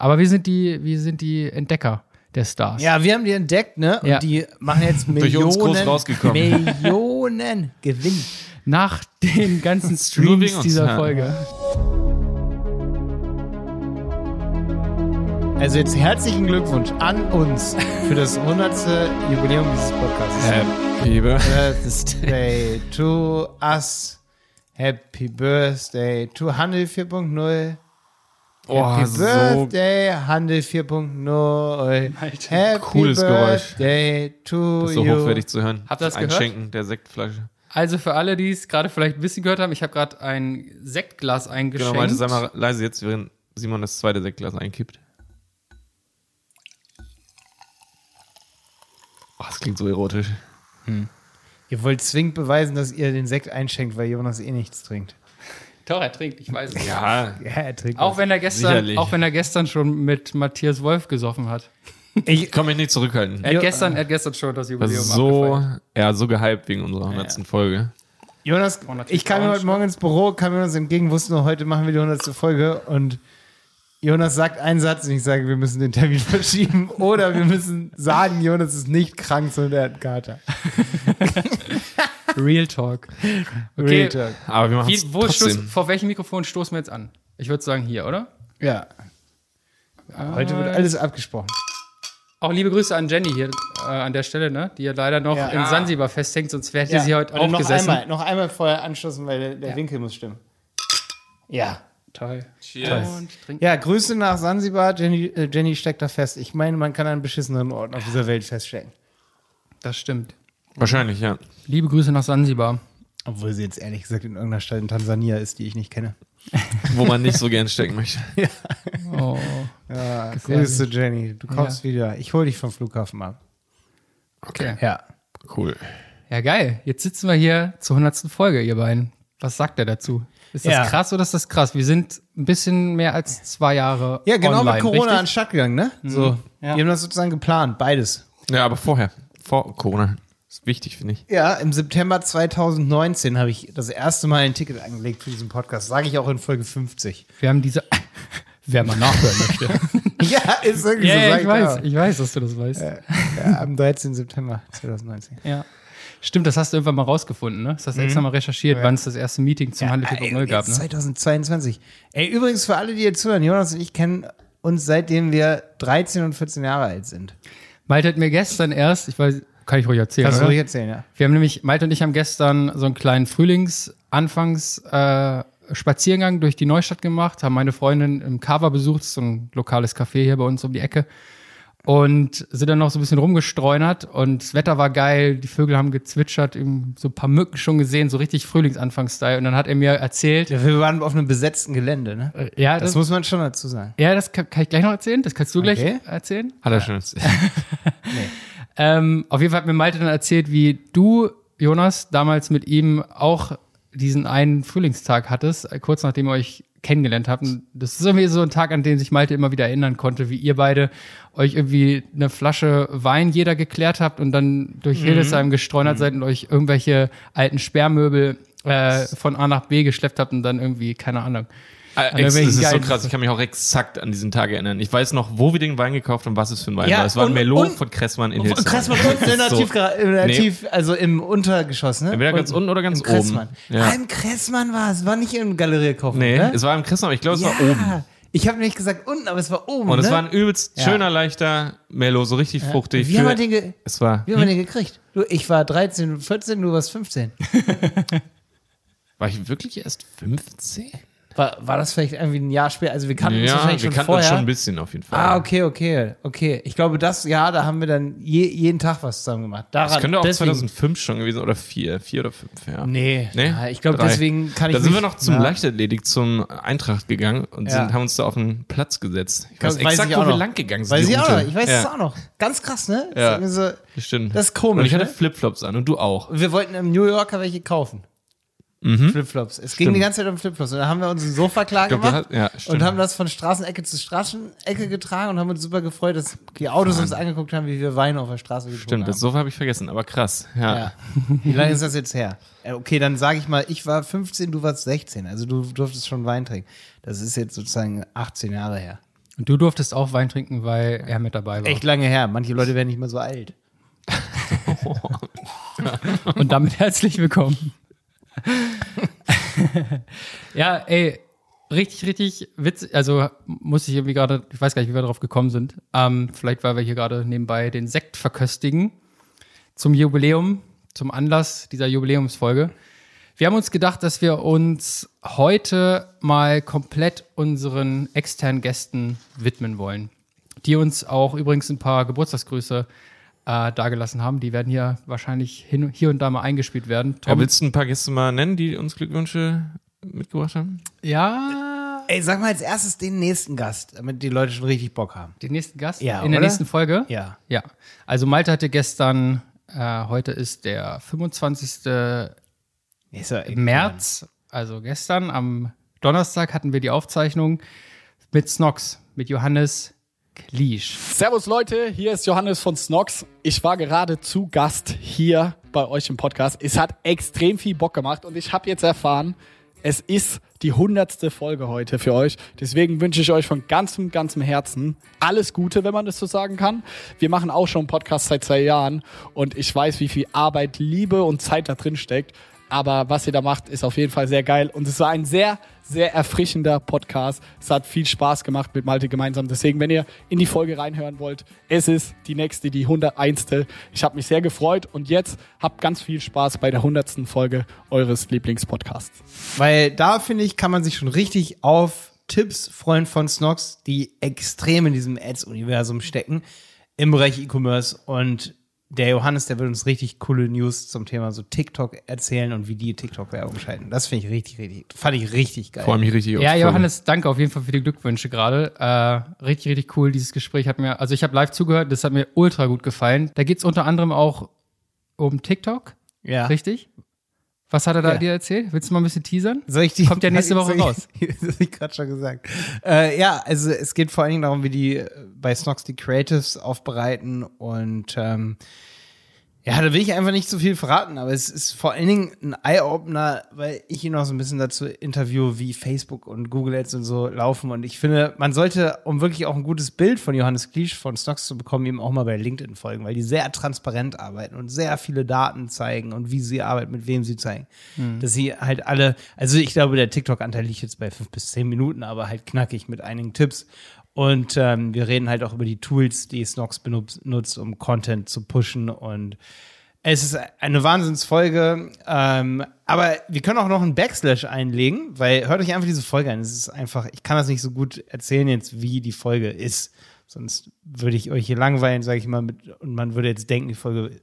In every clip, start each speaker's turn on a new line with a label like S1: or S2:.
S1: Aber wir sind die, wir sind die Entdecker der Stars.
S2: Ja, wir haben die entdeckt, ne? Und
S1: Ja.
S2: die machen jetzt
S3: Durch uns groß
S2: Millionen,
S3: rausgekommen.
S2: Millionen Gewinn.
S1: Nach den ganzen Streams dieser
S3: ja.
S1: Folge.
S2: Also jetzt herzlichen Glückwunsch an uns für das 100. Jubiläum dieses Podcasts.
S3: Happy Birthday.
S2: Birthday to us. Happy Birthday to Handel 4.0.
S3: Oh,
S2: Happy
S3: so
S2: Birthday, Handel 4.0. Happy
S3: Cooles Geräusch.
S2: Birthday to
S3: das ist so
S2: you.
S3: hochwertig zu hören.
S1: Habt ihr das gehört?
S3: Einschenken der Sektflasche.
S1: Also für alle, die es gerade vielleicht ein bisschen gehört haben, ich habe gerade ein Sektglas
S3: Genau,
S1: eingeschenkt.
S3: meinte, sei mal leise jetzt, während Simon das zweite Sektglas einkippt. Oh, das klingt so erotisch.
S2: Ihr wollt zwingend beweisen, dass ihr den Sekt einschenkt, weil Jonas eh nichts trinkt.
S1: Doch, er trinkt, ich weiß es.
S3: Ja,
S2: Ja, er trinkt.
S1: Auch wenn er gestern,
S3: Sicherlich.
S1: auch wenn er gestern schon mit Matthias Wolf gesoffen hat.
S3: ich kann mich nicht zurückhalten.
S1: Er hat gestern, er hat gestern schon das Jubiläum
S3: ist so,
S1: abgefeiert.
S3: ja, so gehypt wegen unserer 100. Folge.
S2: Jonas,
S1: natürlich
S2: ich kam mir heute Morgen ins Büro, kam Jonas entgegen, wusste nur, heute machen wir die 100. Folge und Jonas sagt einen Satz und ich sage, wir müssen den Termin verschieben oder wir müssen sagen, Jonas ist nicht krank, sondern er hat einen Kater.
S1: Real Talk.
S2: Real
S1: Okay,
S2: Talk.
S3: Aber wir machen es
S1: wo stoß, vor welchem Mikrofon stoßen wir jetzt an? Ich würde sagen hier, oder?
S2: Ja. Heute wird alles abgesprochen.
S1: Auch liebe Grüße an Jenny hier äh, an der Stelle, ne? die ja leider noch
S2: Ja.
S1: in Sansibar festhängt, sonst wäre
S2: Ja,
S1: sie heute auch
S2: noch
S1: gesessen.
S2: Einmal, noch einmal vorher anstoßen, weil der, der
S1: Ja.
S2: Winkel muss stimmen. Ja.
S1: Toll.
S3: Cheers.
S1: Trink.
S2: Ja, Grüße nach Sansibar. Jenny, äh, Jenny steckt da fest. Ich meine, man kann an beschissenen Orten auf dieser Welt feststecken.
S1: Das stimmt.
S3: Wahrscheinlich, ja.
S1: Liebe Grüße nach Sansibar.
S2: Obwohl sie jetzt ehrlich gesagt in irgendeiner Stadt in Tansania ist, die ich nicht kenne.
S3: Wo man nicht so gern stecken möchte.
S1: Oh.
S2: Ja. Grüße, Jenny. Du kommst wieder. Ich hole dich vom Flughafen ab.
S1: Okay.
S2: Ja.
S3: Cool.
S1: Ja, geil. Jetzt sitzen wir hier zur 100. Folge, ihr beiden. Was sagt er dazu? Ist das
S2: Ja.
S1: krass oder ist das krass? Wir sind ein bisschen mehr als zwei Jahre
S2: Ja, genau
S1: online,
S2: mit Corona
S1: richtig?
S2: anstatt gegangen, ne? So.
S1: Ja.
S2: Die haben das sozusagen geplant, beides.
S3: Ja, aber vorher. Vor Corona. Ist wichtig, finde ich.
S2: Ja, im September 2019 habe ich das erste Mal ein Ticket angelegt für diesen Podcast. Sage ich auch in Folge 50.
S1: Wir haben diese, wer mal nachhören möchte.
S2: ja, ist wirklich
S1: ja,
S2: so.
S1: ja, ich weiß,
S2: auch.
S1: ich weiß, dass du das weißt.
S2: Ja, am 13. September 2019.
S1: Ja. Stimmt, das hast du irgendwann mal rausgefunden, ne? Das hast du extra mal recherchiert, wann es das erste Meeting zum Handel 4.0 gab, ne?
S2: 2022. Ey, übrigens für alle, die jetzt zuhören, Jonas und ich kennen uns seitdem wir 13 und 14 Jahre alt sind.
S1: Malte hat mir gestern erst, ich weiß, kann ich ruhig erzählen,
S2: Kannst du ruhig erzählen, ja.
S1: Wir haben nämlich, Malte und ich haben gestern so einen kleinen Frühlingsanfangs äh, Spaziergang durch die Neustadt gemacht, haben meine Freundin im Kava besucht, so ein lokales Café hier bei uns um die Ecke. Und sind dann noch so ein bisschen rumgestreunert und das Wetter war geil, die Vögel haben gezwitschert, eben so ein paar Mücken schon gesehen, so richtig Frühlingsanfangsstyle. Und dann hat er mir erzählt,
S2: Ja, Wir waren auf einem besetzten Gelände, ne?
S1: äh, ja,
S2: Das
S1: das,
S2: muss man schon dazu sagen.
S1: ja, das kann, kann ich gleich noch erzählen, das kannst du
S2: Okay.
S1: gleich erzählen.
S3: Hat er schon erzählt.
S1: Ähm, auf jeden Fall hat mir Malte dann erzählt, wie du, Jonas, damals mit ihm auch diesen einen Frühlingstag hattest, äh, kurz nachdem ihr euch kennengelernt habt. Und das ist irgendwie so ein Tag, an den sich Malte immer wieder erinnern konnte, wie ihr beide euch irgendwie eine Flasche Wein jeder geklärt habt und dann durch Hildesheim gestreunert seid und euch irgendwelche alten Sperrmöbel äh, von A nach B geschleppt habt und dann irgendwie, keine Ahnung.
S3: Äh, das ist so krass. Ich kann mich auch exakt an diesen Tag erinnern. Ich weiß noch, wo wir den Wein gekauft haben, was es für ein Wein
S2: Ja,
S3: war. Es war ein Merlot
S2: und-
S3: von Kressmann in
S2: Und
S3: Hildesheim.
S2: Kressmann unten
S3: So.
S2: In der
S3: Nee.
S2: Also im Untergeschoss, ne?
S3: Entweder ganz unten oder ganz
S2: Im Kressmann.
S3: oben. Ja.
S2: Ah, im Kressmann war es, war nicht im Galerie kaufen.
S3: Nee,
S2: ne?
S3: es war im Kressmann, aber ich glaube, es war oben.
S2: Ich habe nicht gesagt unten, aber es war oben.
S3: Und es
S2: ne?
S3: war ein übelst
S2: Ja.
S3: schöner, leichter Merlot, so richtig fruchtig.
S2: Wie
S3: Für-
S2: haben wir den, ge
S3: es war,
S2: wie haben wir den gekriegt? Du, ich war 13, 14, du warst 15.
S3: war ich wirklich erst 15?
S2: War, war das vielleicht irgendwie ein Jahr später? Also wir kannten uns
S3: Ja,
S2: wahrscheinlich
S3: wir
S2: schon
S3: kannten
S2: vorher.
S3: uns schon ein bisschen auf jeden Fall.
S2: Ah, okay, okay, okay. Ich glaube, das Jahr, da haben wir dann je, jeden Tag was zusammen gemacht. Daran,
S3: Das könnte auch
S2: deswegen,
S3: 2005 schon gewesen oder 4, 4 oder 5, ja.
S2: Nee,
S3: Nee?
S2: ja, ich glaube, deswegen kann ich
S3: Da sind wir
S2: nicht-
S3: noch zum
S2: Ja.
S3: Leichtathletik, zum Eintracht gegangen und
S2: Ja.
S3: sind, haben uns da auf einen Platz gesetzt. Ich weiß,
S2: Weiß
S3: exakt,
S2: ich
S3: wo
S2: auch
S3: wir
S2: noch.
S3: lang gegangen sind.
S2: Weiß ich auch noch. Ich weiß
S3: ja.
S2: es auch noch. Ganz krass, ne?
S3: Ja.
S2: Das
S3: Das stimmt.
S2: Das ist komisch,
S3: Und ich hatte
S2: ne?
S3: Flipflops an und du auch.
S2: so, wir wollten im New Yorker welche kaufen. Flipflops. Es ging
S3: Mhm. Stimmt.
S2: die ganze Zeit um Flipflops. Und dann haben wir uns ein Sofa klar
S3: glaub,
S2: gemacht
S3: hast- ja,
S2: und haben das von Straßenecke zu Straßenecke getragen und haben uns super gefreut, dass die Autos uns angeguckt haben, wie wir Wein auf der Straße getrunken
S3: Stimmt, das
S2: haben.
S3: Sofa habe ich vergessen, aber krass. Ja.
S2: Ja. Wie lange ist das jetzt her? Äh, Okay, dann sage ich mal, ich war 15, du warst 16. Also du durftest schon Wein trinken. Das ist jetzt sozusagen 18 Jahre her.
S1: Und du durftest auch Wein trinken, weil er mit dabei war.
S2: Echt lange her. Manche Leute werden nicht mehr so alt.
S1: Und damit herzlich willkommen. Ja, ey, richtig, richtig witzig. Also muss ich irgendwie gerade, ich weiß gar nicht, wie wir darauf gekommen sind. Ähm, vielleicht, weil wir hier gerade nebenbei den Sekt verköstigen zum Jubiläum, zum Anlass dieser Jubiläumsfolge. Wir haben uns gedacht, dass wir uns heute mal komplett unseren externen Gästen widmen wollen, die uns auch übrigens ein paar Geburtstagsgrüße äh, dagelassen haben. Die werden hier wahrscheinlich hin, hier und da mal eingespielt werden.
S3: Ja, willst du ein paar Gäste mal nennen, die uns Glückwünsche mitgebracht haben?
S1: ja,
S2: Ey, sag mal als erstes den nächsten Gast, damit die Leute schon richtig Bock haben.
S1: den nächsten Gast
S2: Ja,
S1: in der
S2: oder?
S1: nächsten Folge.
S2: Ja.
S1: Ja, also Malte hatte gestern, äh, heute ist der 25.
S2: Ist
S1: März, also gestern am Donnerstag hatten wir die Aufzeichnung mit Snox, mit Johannes Kliesch.
S4: Servus Leute, hier ist Johannes von Snox. Ich war gerade zu Gast hier bei euch im Podcast. Es hat extrem viel Bock gemacht und ich habe jetzt erfahren, es ist die hundertste Folge heute für euch. Deswegen wünsche ich euch von ganzem, ganzem Herzen alles Gute, wenn man das so sagen kann. Wir machen auch schon einen Podcast seit zwei Jahren und ich weiß, wie viel Arbeit, Liebe und Zeit da drin steckt. Aber was ihr da macht, ist auf jeden Fall sehr geil. Und es war ein sehr, sehr erfrischender Podcast. Es hat viel Spaß gemacht mit Malte gemeinsam. Deswegen, wenn ihr in die Folge reinhören wollt, es ist die nächste, die 101. Ich habe mich sehr gefreut und jetzt habt ganz viel Spaß bei der 100. Folge eures Lieblingspodcasts.
S2: Weil da, finde ich, kann man sich schon richtig auf Tipps freuen von Snox, die extrem in diesem Ads-Universum stecken, im Bereich E-Commerce. Und der Johannes, der wird uns richtig coole News zum Thema so TikTok erzählen und wie die TikTok-Werbung schalten. Das finde ich richtig, richtig, fand ich richtig geil.
S3: Allem hier richtig
S1: Ja. Johannes, danke auf jeden Fall für die Glückwünsche gerade. Äh, richtig, richtig cool. Dieses Gespräch hat mir, also ich habe live zugehört, das hat mir ultra gut gefallen. Da geht's unter anderem auch um TikTok,
S2: ja.
S1: richtig? Was hat er da
S2: Ja.
S1: dir erzählt? Willst du mal ein bisschen teasern?
S2: Soll ich die,
S1: Kommt ja nächste Woche
S2: ich-
S1: raus.
S2: Das habe ich gerade schon gesagt. Äh, ja, also es geht vor allen Dingen darum, wie die äh, bei Snox die Creatives aufbereiten und ähm, ja, da will ich einfach nicht zu viel verraten, aber es ist vor allen Dingen ein Eye-Opener, weil ich ihn noch so ein bisschen dazu interview, wie Facebook und Google Ads und so laufen. Und ich finde, man sollte, um wirklich auch ein gutes Bild von Johannes Kliesch von Snox zu bekommen, ihm auch mal bei LinkedIn folgen, weil die sehr transparent arbeiten und sehr viele Daten zeigen und wie sie arbeiten, mit wem sie zeigen. Dass sie halt alle, also ich glaube, der TikTok-Anteil liegt jetzt bei fünf bis zehn Minuten, aber halt knackig mit einigen Tipps. Und ähm, wir reden halt auch über die Tools, die Snox benutzt, nutzt, um Content zu pushen. Und es ist eine Wahnsinnsfolge. Ähm, aber wir können auch noch einen Backslash einlegen, weil hört euch einfach diese Folge an. Es ist einfach, ich kann das nicht so gut erzählen jetzt, wie die Folge ist. Sonst würde ich euch hier langweilen, sage ich mal, mit, und man würde jetzt denken, die Folge,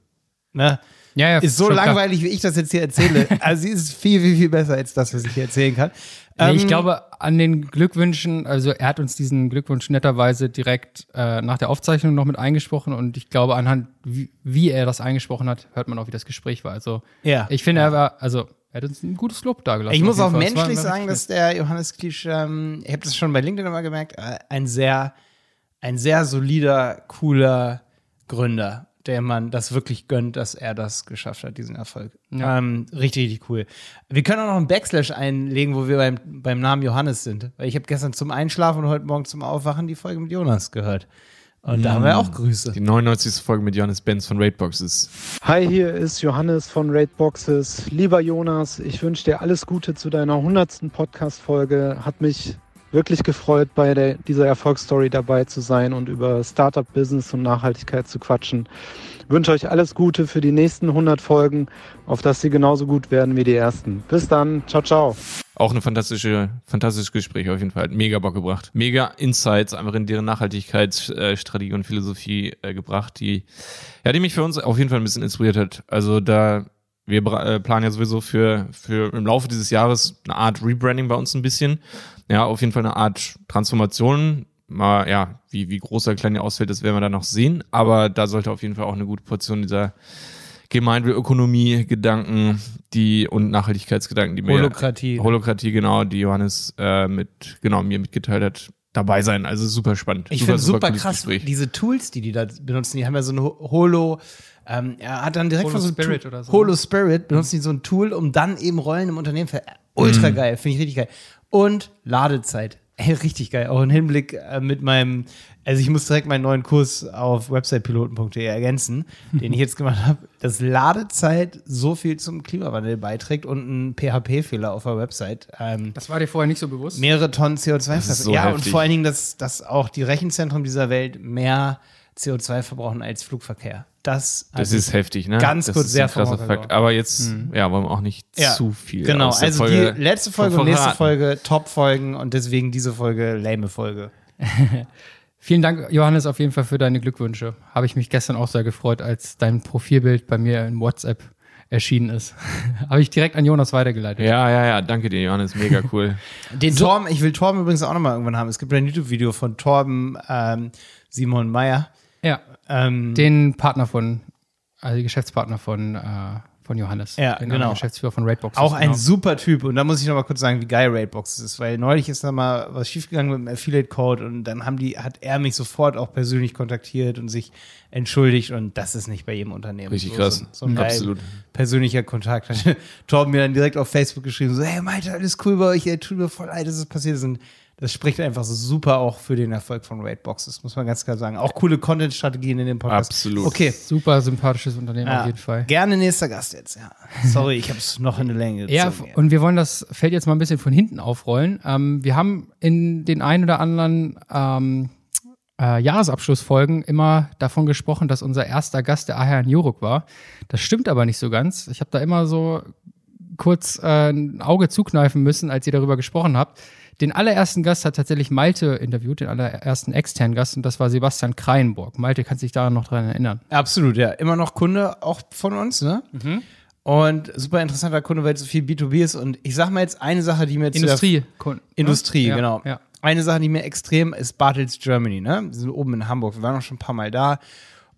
S2: ne?
S1: Ja, ja,
S2: ist so
S1: schon klar.
S2: langweilig, wie ich das jetzt hier erzähle. also sie ist viel, viel, viel besser als das, was ich hier erzählen kann.
S1: Nee, ich
S2: Ähm,
S1: glaube, an den Glückwünschen, also er hat uns diesen Glückwunsch netterweise direkt äh, nach der Aufzeichnung noch mit eingesprochen und ich glaube, anhand, wie, wie er das eingesprochen hat, hört man auch, wie das Gespräch war. Also
S2: Ja.
S1: ich finde, er war, also er hat uns ein gutes Lob dagelassen.
S2: Ich muss auch
S1: Fall.
S2: Menschlich sagen, dass der Johannes Klisch, ähm, ich habe das schon bei LinkedIn immer gemerkt, äh, ein sehr, ein sehr solider, cooler Gründer, der man das wirklich gönnt, dass er das geschafft hat, diesen Erfolg.
S1: Ja.
S2: Ähm, richtig, richtig cool. Wir können auch noch einen Backslash einlegen, wo wir beim, beim Namen Johannes sind. Weil ich habe gestern zum Einschlafen und heute Morgen zum Aufwachen die Folge mit Jonas gehört. Und da haben wir auch Grüße.
S3: Die 99. Folge mit Johannes Benz von Raidboxes.
S5: Hi, hier ist Johannes von Raidboxes. Lieber Jonas, ich wünsche dir alles Gute zu deiner 100. Podcast-Folge. Hat mich wirklich gefreut, bei der, dieser Erfolgsstory dabei zu sein und über Startup-Business und Nachhaltigkeit zu quatschen. Wünsche euch alles Gute für die nächsten 100 Folgen, auf dass sie genauso gut werden wie die ersten. Bis dann. Ciao, ciao.
S3: Auch eine fantastische, fantastisches Gespräch auf jeden Fall. Mega Bock gebracht. Mega Insights einfach in deren Nachhaltigkeitsstrategie und Philosophie äh, gebracht, die, ja, die mich für uns auf jeden Fall ein bisschen inspiriert hat. Also da, wir äh, planen ja sowieso für, für im Laufe dieses Jahres eine Art Rebranding bei uns ein bisschen. Ja, auf jeden Fall eine Art Transformation. Mal, ja, wie, wie groß oder klein die ausfällt, das werden wir dann noch sehen. Aber da sollte auf jeden Fall auch eine gute Portion dieser Gemeinwohlökonomie-Gedanken, die und Nachhaltigkeitsgedanken, die mir
S2: Holokratie.
S3: Holokratie, genau, die Johannes äh, mit, genau, mir mitgeteilt hat, dabei sein. Also super spannend.
S2: Ich finde super
S3: cooles
S2: krass,
S3: Gespräch.
S2: diese Tools, die die da benutzen, die haben ja so ein Ho- Holo, ähm, er hat dann direkt
S1: Holo
S2: von so einem
S1: Spirit
S2: Tool,
S1: oder so.
S2: Holo Spirit benutzen die so ein Tool, um dann eben Rollen im Unternehmen für ultra geil, finde ich richtig geil. Und Ladezeit. Ey, richtig geil. Auch ein Hinblick äh, mit meinem, also ich muss direkt meinen neuen Kurs auf websitepiloten.de ergänzen, den ich jetzt gemacht habe, dass Ladezeit so viel zum Klimawandel beiträgt und ein PHP-Fehler auf der Website. Ähm,
S1: Das war dir vorher nicht so bewusst?
S2: mehrere Tonnen CO2
S3: ist so
S2: Ja,
S3: heftig.
S2: und vor allen Dingen, dass, dass auch die Rechenzentren dieser Welt mehr CO2 verbrauchen als Flugverkehr. Das,
S3: Das
S2: also
S3: ist heftig, ne?
S2: ganz
S3: das
S2: kurz
S3: ist
S2: sehr
S3: ein krasser Fakt. Aber jetzt, ja, wollen wir auch nicht
S2: Ja,
S3: zu viel.
S2: Genau,
S3: aus der
S2: also
S3: Folge
S2: die letzte Folge und nächste. Folge Top-Folgen und deswegen diese Folge lame Folge.
S1: Vielen Dank, Johannes, auf jeden Fall für deine Glückwünsche. Habe ich mich gestern auch sehr gefreut, als dein Profilbild bei mir in WhatsApp erschienen ist. Habe ich direkt an Jonas weitergeleitet.
S3: Ja, ja, ja, danke dir, Johannes, mega cool.
S2: Den Torben, ich will Torben übrigens auch nochmal irgendwann haben. Es gibt ein YouTube-Video von Torben ähm, Simon Meyer.
S1: Ja,
S2: Ähm,
S1: den Partner von, also Geschäftspartner von, äh, von Johannes.
S2: Ja,
S1: den
S2: genau.
S1: Geschäftsführer von Raidbox.
S2: auch ein
S1: genau.
S2: super Typ. Und da muss ich noch mal kurz sagen, wie geil Raidbox ist. Weil neulich ist da mal was schiefgegangen mit dem Affiliate-Code und dann haben die, hat er mich sofort auch persönlich kontaktiert und sich entschuldigt. Und das ist nicht bei jedem Unternehmen.
S3: Richtig
S2: so,
S3: krass.
S2: So, so ein geil
S3: Absolut.
S2: persönlicher Kontakt. Hat Torben mir dann direkt auf Facebook geschrieben, so, hey Malte, alles cool bei euch, ey, tut mir voll leid, dass es passiert ist. Und das spricht einfach so super auch für den Erfolg von Raidboxes, muss man ganz klar sagen. Auch coole Content-Strategien in dem Podcast.
S3: Absolut.
S2: Okay.
S1: Super sympathisches Unternehmen
S2: Ja,
S1: auf jeden Fall.
S2: Gerne nächster Gast jetzt, ja. Sorry, ich habe es noch in der Länge
S1: Ja,
S2: gezogen,
S1: und wir wollen das Feld jetzt mal ein bisschen von hinten aufrollen. Ähm, wir haben in den ein oder anderen ähm, äh, Jahresabschlussfolgen immer davon gesprochen, dass unser erster Gast der Aher Juruk war. Das stimmt aber nicht so ganz. Ich habe da immer so kurz äh, ein Auge zukneifen müssen, als ihr darüber gesprochen habt. Den allerersten Gast hat tatsächlich Malte interviewt, den allerersten externen Gast, und das war Sebastian Kreinburg. Malte, kannst dich daran noch dran erinnern?
S2: Absolut, ja. Immer noch Kunde auch von uns, ne?
S1: Mhm.
S2: Und super interessanter Kunde, weil es so viel B2B ist. Und ich sag mal jetzt eine Sache, die mir der-
S1: Industrie.
S2: Industrie,
S1: Ja,
S2: genau.
S1: Ja.
S2: Eine Sache, die mir extrem ist Bartels Germany, ne? Wir sind oben in Hamburg. Wir waren auch schon ein paar Mal da.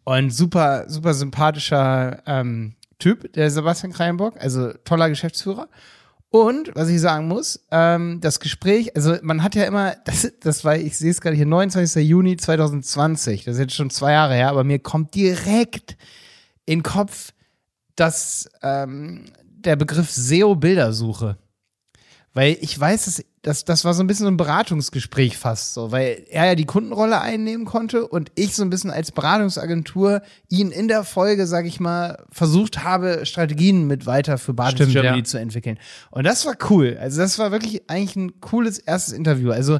S2: Und super, super sympathischer ähm, Typ, der Sebastian Kreinburg. Also toller Geschäftsführer. Und was ich sagen muss, ähm, das Gespräch, also man hat ja immer, das, das war, ich sehe es gerade hier, 29. Juni 2020, das ist jetzt schon zwei Jahre her, aber mir kommt direkt in den Kopf, dass ähm, der Begriff SEO-Bildersuche. Weil ich weiß, dass, dass das war so ein bisschen so ein Beratungsgespräch fast so, weil er ja die Kundenrolle einnehmen konnte und ich so ein bisschen als Beratungsagentur ihn in der Folge, sag ich mal, versucht habe, Strategien mit weiter für
S1: Stimmt,
S2: Germany
S1: ja.
S2: zu entwickeln. Und das war cool. Also das war wirklich eigentlich ein cooles erstes Interview. Also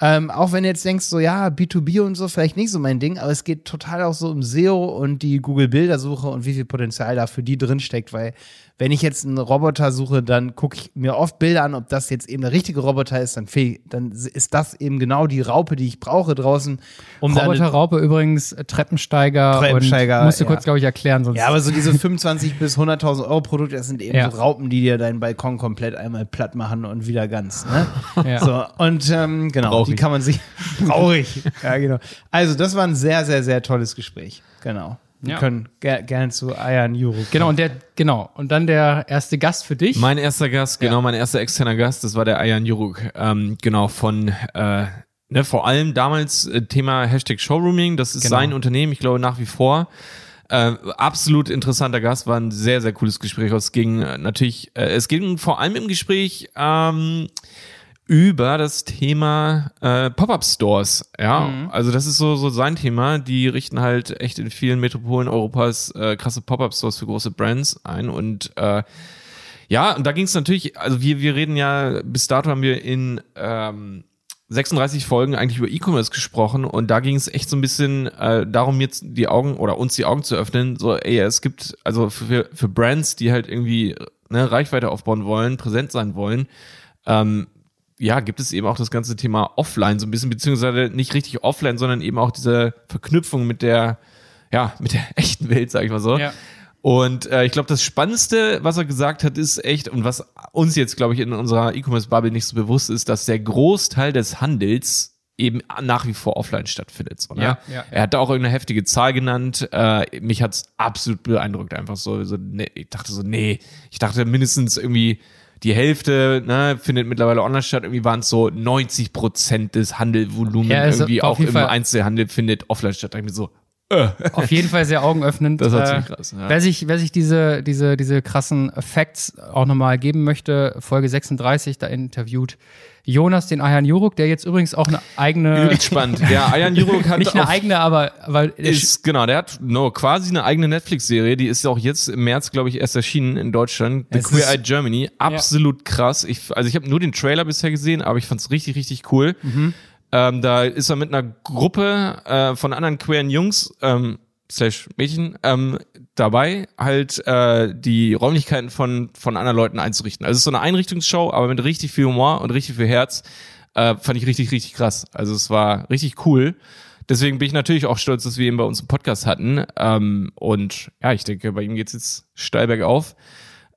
S2: ähm, auch wenn du jetzt denkst, so ja, B2B und so, vielleicht nicht so mein Ding, aber es geht total auch so um SEO und die Google-Bildersuche und wie viel Potenzial da für die drinsteckt, weil wenn ich jetzt einen Roboter suche, dann gucke ich mir oft Bilder an, ob das jetzt eben der richtige Roboter ist, dann, fehl, dann ist das eben genau die Raupe, die ich brauche draußen, um
S1: Roboter Raupe übrigens äh, Treppensteiger,
S2: Treppensteiger,
S1: und musste
S2: ja.
S1: kurz, glaube ich, erklären, sonst
S2: Ja, aber so diese 25 bis 100.000 Euro Produkte, das sind eben
S1: Ja.
S2: so Raupen, die dir deinen Balkon komplett einmal platt machen und wieder ganz. Ne?
S1: Ja.
S2: So, und ähm, genau,
S3: Brauch
S2: die
S3: ich.
S2: kann man sich. Brauche ich. Ja, genau. Also, das war ein sehr, sehr, sehr tolles Gespräch. Genau. Wir
S1: Ja.
S2: können ger gerne zu Ayan Juru.
S1: Genau, und der, genau. Und dann der erste Gast für dich.
S3: Mein erster Gast, genau, mein erster externer Gast, das war der Ayan Juruk, ähm, genau, von, äh, ne, vor allem damals äh, Thema Hashtag Showrooming, das ist
S1: Genau.
S3: sein Unternehmen, ich glaube nach wie vor. Äh, absolut interessanter Gast, war ein sehr, sehr cooles Gespräch. Es ging äh, natürlich, äh, es ging vor allem im Gespräch ähm, über das Thema äh, Pop-up-Stores. Ja, also das ist so, so sein Thema. Die richten halt echt in vielen Metropolen Europas äh, krasse Pop-up-Stores für große Brands ein und äh, ja, und da ging es natürlich, also wir, wir reden ja, bis dato haben wir in ähm, 36 Folgen eigentlich über E-Commerce gesprochen und da ging es echt so ein bisschen äh, darum, jetzt die Augen oder uns die Augen zu öffnen. So, ey, es gibt also für, für Brands, die halt irgendwie ne, Reichweite aufbauen wollen, präsent sein wollen, ähm, ja, gibt es eben auch das ganze Thema Offline so ein bisschen, beziehungsweise nicht richtig Offline, sondern eben auch diese Verknüpfung mit der, ja, mit der echten Welt, sag ich mal so.
S1: Ja.
S3: Und äh, ich glaube, das Spannendste, was er gesagt hat, ist echt, und was uns jetzt, glaube ich, in unserer E-Commerce-Bubble nicht so bewusst ist, dass der Großteil des Handels eben nach wie vor offline stattfindet. So, ne?
S1: Ja, ja, ja.
S3: Er hat da auch irgendeine heftige Zahl genannt. Äh, mich hat's absolut beeindruckt, einfach so. so nee, ich dachte so, nee, ich dachte mindestens irgendwie die Hälfte ne, findet mittlerweile online statt. Irgendwie waren es so 90 Prozent des Handelvolumens
S1: Ja, es
S3: irgendwie auch im
S1: Fall-
S3: Einzelhandel findet offline statt. Da ich mir so,
S1: Auf jeden Fall sehr augenöffnend.
S3: Das war
S1: Äh,
S3: ziemlich krass. Ja.
S1: Wer sich, wer sich diese, diese, diese krassen Facts auch nochmal geben möchte, Folge 36, da interviewt Jonas den Ayan Juruk, der jetzt übrigens auch eine eigene,
S3: Übelst spannend. Ja, Ayan Juruk hat
S1: nicht eine
S3: auf-
S1: eigene, aber, der
S3: ist, genau, der hat no, quasi eine eigene Netflix-Serie, die ist ja auch jetzt im März, glaube ich, erst erschienen in Deutschland. The
S2: Es
S3: Queer Eye Germany. Absolut krass. Ich, also ich habe nur den Trailer bisher gesehen, aber ich fand's richtig, richtig cool. Ähm, da ist er mit einer Gruppe äh, von anderen queeren Jungs, ähm, slash Mädchen, ähm, dabei, halt äh, die Räumlichkeiten von, von anderen Leuten einzurichten. Also es ist so eine Einrichtungsshow, aber mit richtig viel Humor und richtig viel Herz. Äh, fand ich richtig, richtig krass. Also es war richtig cool. Deswegen bin ich natürlich auch stolz, dass wir ihn bei uns im Podcast hatten. Ähm, und ja, ich denke, bei ihm geht's jetzt steil bergauf.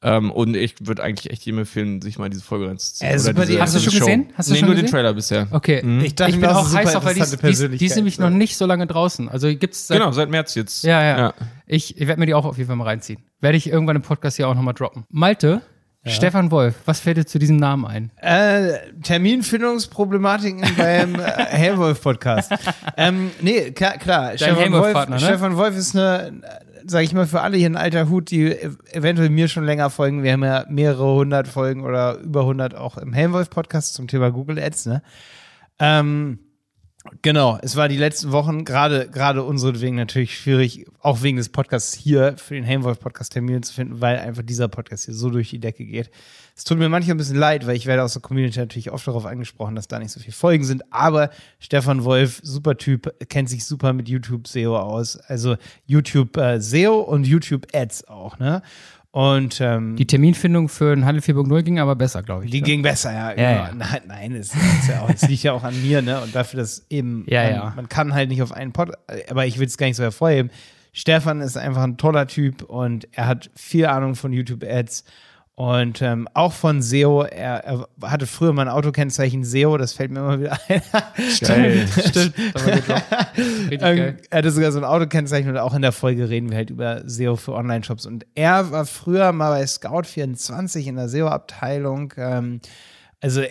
S3: Ähm, und ich würde eigentlich echt jedem empfehlen, sich mal diese Folge reinzuziehen.
S2: Äh, super,
S3: diese-
S2: die-
S1: Hast du schon
S3: Show.
S1: gesehen? Hast du
S3: nee,
S1: schon
S3: nur
S1: gesehen?
S3: den Trailer bisher.
S1: Okay,
S2: Ich dachte
S1: ich
S2: mir,
S1: bin auch heiß auf, weil die ist, die, ist, die ist nämlich noch nicht so lange draußen. Also gibt's seit,
S3: Genau, seit März jetzt.
S1: Ja, ja.
S3: ja.
S1: Ich, ich werde mir die auch auf jeden Fall mal reinziehen. Werde ich irgendwann im Podcast hier auch nochmal droppen. Malte, Stefan Wolf, was fällt dir zu diesem Namen ein?
S2: Äh, Terminfindungsproblematiken beim äh, Helmwolf-Podcast. ähm, nee, klar, klar. Stefan Wolf,
S1: ne?
S2: Stefan Wolf ist eine, sag ich mal, für alle hier ein alter Hut, die ev- eventuell mir schon länger folgen. Wir haben ja mehrere hundert Folgen oder über hundert auch im Helmwolf-Podcast zum Thema Google Ads, ne? Ähm, Genau, es war die letzten Wochen gerade gerade unseretwegen natürlich schwierig, auch wegen des Podcasts hier für den Helmwolf Podcast Termine zu finden, weil einfach dieser Podcast hier so durch die Decke geht. Es tut mir manchmal ein bisschen leid, weil ich werde aus der Community natürlich oft darauf angesprochen, dass da nicht so viele Folgen sind, aber Stefan Wolf, super Typ, kennt sich super mit YouTube SEO aus, also YouTube äh, SEO und YouTube Ads auch, ne? Und ähm,
S1: Die Terminfindung für ein Handel 4.0 ging aber besser, glaube ich.
S2: die
S1: ne?
S2: ging besser, ja. genau.
S1: ja.
S2: Nein, nein, es, ja auch, liegt ja auch an mir, ne? Und dafür, dass eben,
S1: Ja,
S2: man,
S1: ja.
S2: man kann halt nicht auf einen Pod, aber ich will es gar nicht so hervorheben. Stefan ist einfach ein toller Typ und er hat viel Ahnung von YouTube-Ads und ähm, auch von SEO. Er, er hatte früher mal ein Autokennzeichen SEO, das fällt mir immer wieder ein.
S1: Geil. Stimmt. Richtig
S2: Ähm, er hatte sogar so ein Autokennzeichen und auch in der Folge reden wir halt über SEO für Online-Shops. Und er war früher mal bei Scout24 in der SEO-Abteilung. Ähm, also er,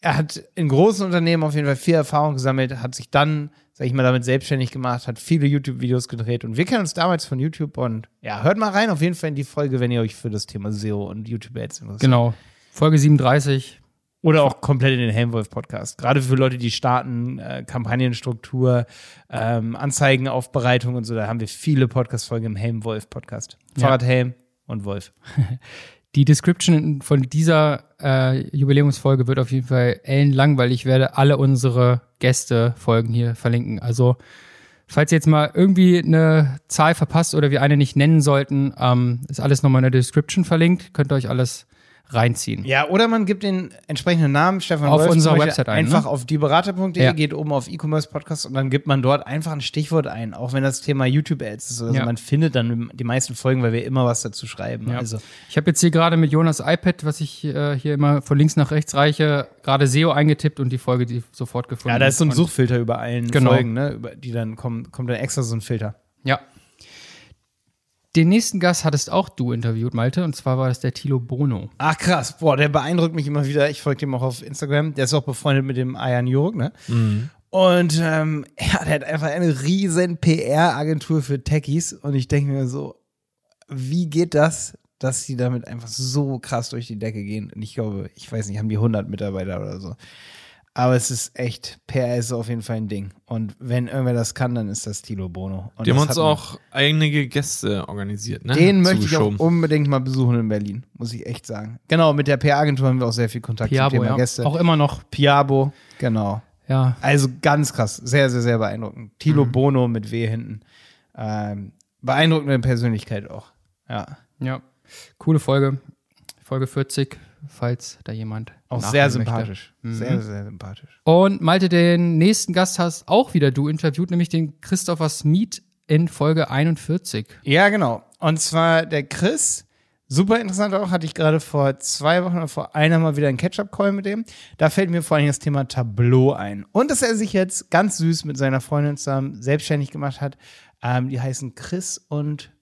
S2: er hat in großen Unternehmen auf jeden Fall viel Erfahrung gesammelt, hat sich dann, sag ich mal, damit selbstständig gemacht, hat viele YouTube-Videos gedreht und wir kennen uns damals von YouTube und ja, hört mal rein auf jeden Fall in die Folge, wenn ihr euch für das Thema SEO und YouTube-Ads interessiert.
S1: Genau. Folge 37.
S2: Oder auch komplett in den Helmwolf-Podcast. Gerade für Leute, die starten, äh, Kampagnenstruktur, ähm, Anzeigenaufbereitung und so, da haben wir viele Podcast-Folgen im Helmwolf-Podcast.
S1: Ja.
S2: Fahrradhelm und Wolf.
S1: Die Description von dieser äh, Jubiläumsfolge wird auf jeden Fall ellenlang, weil ich werde alle unsere Gäste-Folgen hier verlinken. Also, falls ihr jetzt mal irgendwie eine Zahl verpasst oder wir eine nicht nennen sollten, ähm, ist alles nochmal in der Description verlinkt. Könnt ihr euch alles reinziehen.
S2: Ja, oder man gibt den entsprechenden Namen, Stefan
S1: Auf
S2: Wolf,
S1: unserer Website ein,
S2: Einfach
S1: ne?
S2: auf dieberater.de,
S1: Ja.
S2: geht oben auf E-Commerce Podcast und dann gibt man dort einfach ein Stichwort ein, auch wenn das Thema YouTube-Ads ist. Also
S1: Ja.
S2: man findet dann die meisten Folgen, weil wir immer was dazu schreiben.
S1: Ja.
S2: Also
S1: Ich habe jetzt hier gerade mit Jonas iPad, was ich äh, hier immer von links nach rechts reiche, gerade SEO eingetippt und die Folge die sofort gefunden.
S2: ja, da ist so ein Suchfilter über allen
S1: Genau.
S2: Folgen, ne? Über die dann kommen, kommt dann extra so ein Filter.
S1: Ja. Den nächsten Gast hattest auch du interviewt, Malte, und zwar war das der Tilo Bono.
S2: Ach krass, boah, der beeindruckt mich immer wieder. Ich folge dem auch auf Instagram. Der ist auch befreundet mit dem Ayan Juruk, ne? Und ähm, ja, der hat einfach eine riesen PR-Agentur für Techies. Und ich denke mir so, wie geht das, dass die damit einfach so krass durch die Decke gehen? Und ich glaube, ich weiß nicht, haben die 100 Mitarbeiter oder so. Aber es ist echt, PR ist auf jeden Fall ein Ding. Und wenn irgendwer das kann, dann ist das Tilo Bono. Und
S3: Die haben uns auch einige Gäste organisiert, ne?
S2: den möchte ich auch unbedingt mal besuchen in Berlin, muss ich echt sagen. Genau, mit der PR-Agentur haben wir auch sehr viel Kontakt zum
S1: Piabo,
S2: Thema
S1: ja.
S2: Gäste.
S1: Auch immer noch.
S2: Piabo, genau.
S1: Ja.
S2: Also ganz krass, sehr, sehr, sehr beeindruckend. Tilo
S1: Mhm.
S2: Bono mit W hinten. Ähm, beeindruckende Persönlichkeit auch. Ja.
S1: Ja. Coole Folge. Folge 40, falls da jemand.
S2: Auch sehr sympathisch.
S1: Mhm.
S2: Sehr, sehr sympathisch.
S1: Und Malte, den nächsten Gast hast auch wieder du interviewt, nämlich den Christopher Smith in Folge 41.
S2: Ja, genau. Und zwar der Chris. Super interessant auch, hatte ich gerade vor zwei Wochen oder vor einer mal wieder einen Catch-up-Call mit dem. Da fällt mir vor allem das Thema Tableau ein. Und dass er sich jetzt ganz süß mit seiner Freundin zusammen selbstständig gemacht hat. Ähm, die heißen Chris und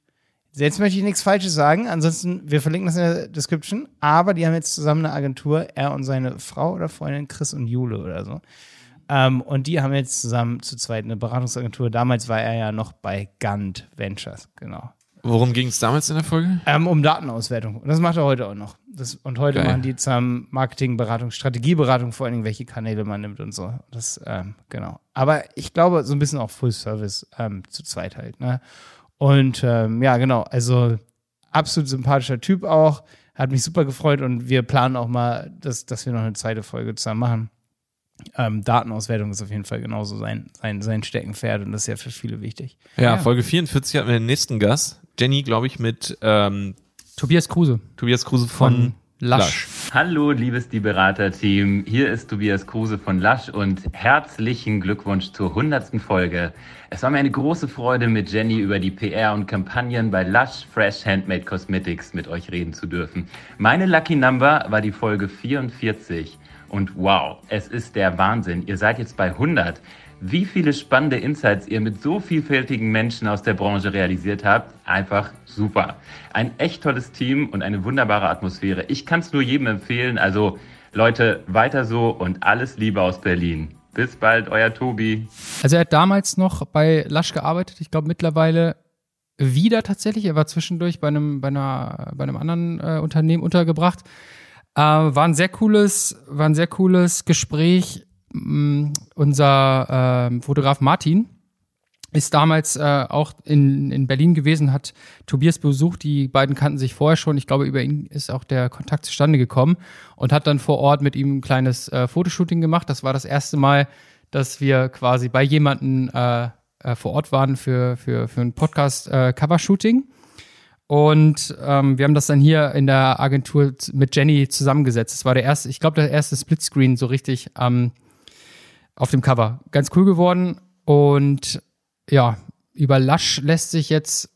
S2: jetzt möchte ich nichts Falsches sagen. Ansonsten, wir verlinken das in der Description. Aber die haben jetzt zusammen eine Agentur, er und seine Frau oder Freundin Chris und Jule oder so. Ähm, und die haben jetzt zusammen zu zweit eine Beratungsagentur. Damals war er ja noch bei Gant Ventures, genau.
S3: Worum ging es damals in der Folge?
S2: Ähm, um Datenauswertung. Und das macht er heute auch noch. Das, und heute
S3: Geil.
S2: machen die zusammen Marketingberatung, Strategieberatung, vor allen Dingen, welche Kanäle man nimmt und so. Das, ähm, genau. Aber ich glaube, so ein bisschen auch Full Service ähm, zu zweit halt. Ne? Und ähm, ja, genau. Also absolut sympathischer Typ auch. Hat mich super gefreut und wir planen auch mal, dass, dass wir noch eine zweite Folge zusammen machen. Ähm, Datenauswertung ist auf jeden Fall genauso sein, sein, sein Steckenpferd und das ist ja für viele wichtig.
S3: Ja, Folge 44 hatten wir den nächsten Gast. Jenny, glaube ich, mit ähm,
S1: Tobias Kruse
S3: Tobias Kruse von,
S1: von Lush.
S6: Hallo, liebes Die Berater-Team. Hier ist Tobias Kruse von Lush und herzlichen Glückwunsch zur 100. Folge. Es war mir eine große Freude, mit Jenny über die PR und Kampagnen bei Lush Fresh Handmade Cosmetics mit euch reden zu dürfen. Meine Lucky Number war die Folge 44. Und wow, es ist der Wahnsinn. Ihr seid jetzt bei 100. Wie viele spannende Insights ihr mit so vielfältigen Menschen aus der Branche realisiert habt, einfach super. Ein echt tolles Team und eine wunderbare Atmosphäre. Ich kann es nur jedem empfehlen. Also Leute, weiter so und alles Liebe aus Berlin. Bis bald, euer Tobi.
S1: Also er hat damals noch bei Lush gearbeitet. Ich glaube mittlerweile wieder tatsächlich. Er war zwischendurch bei einem, bei einer, bei einem anderen äh, Unternehmen untergebracht. Äh, war ein sehr cooles, war ein sehr cooles Gespräch. Mm, unser ähm, Fotograf Martin ist damals äh, auch in, in Berlin gewesen, hat Tobias besucht. Die beiden kannten sich vorher schon. Ich glaube, über ihn ist auch der Kontakt zustande gekommen und hat dann vor Ort mit ihm ein kleines äh, Fotoshooting gemacht. Das war das erste Mal, dass wir quasi bei jemanden äh, äh, vor Ort waren für, für, für ein Podcast-Cover-Shooting. Und ähm, wir haben das dann hier in der Agentur mit Jenny zusammengesetzt. Das war der erste, ich glaube, der erste Splitscreen so richtig ähm, auf dem Cover. Ganz cool geworden. Und ja, über Lush lässt sich jetzt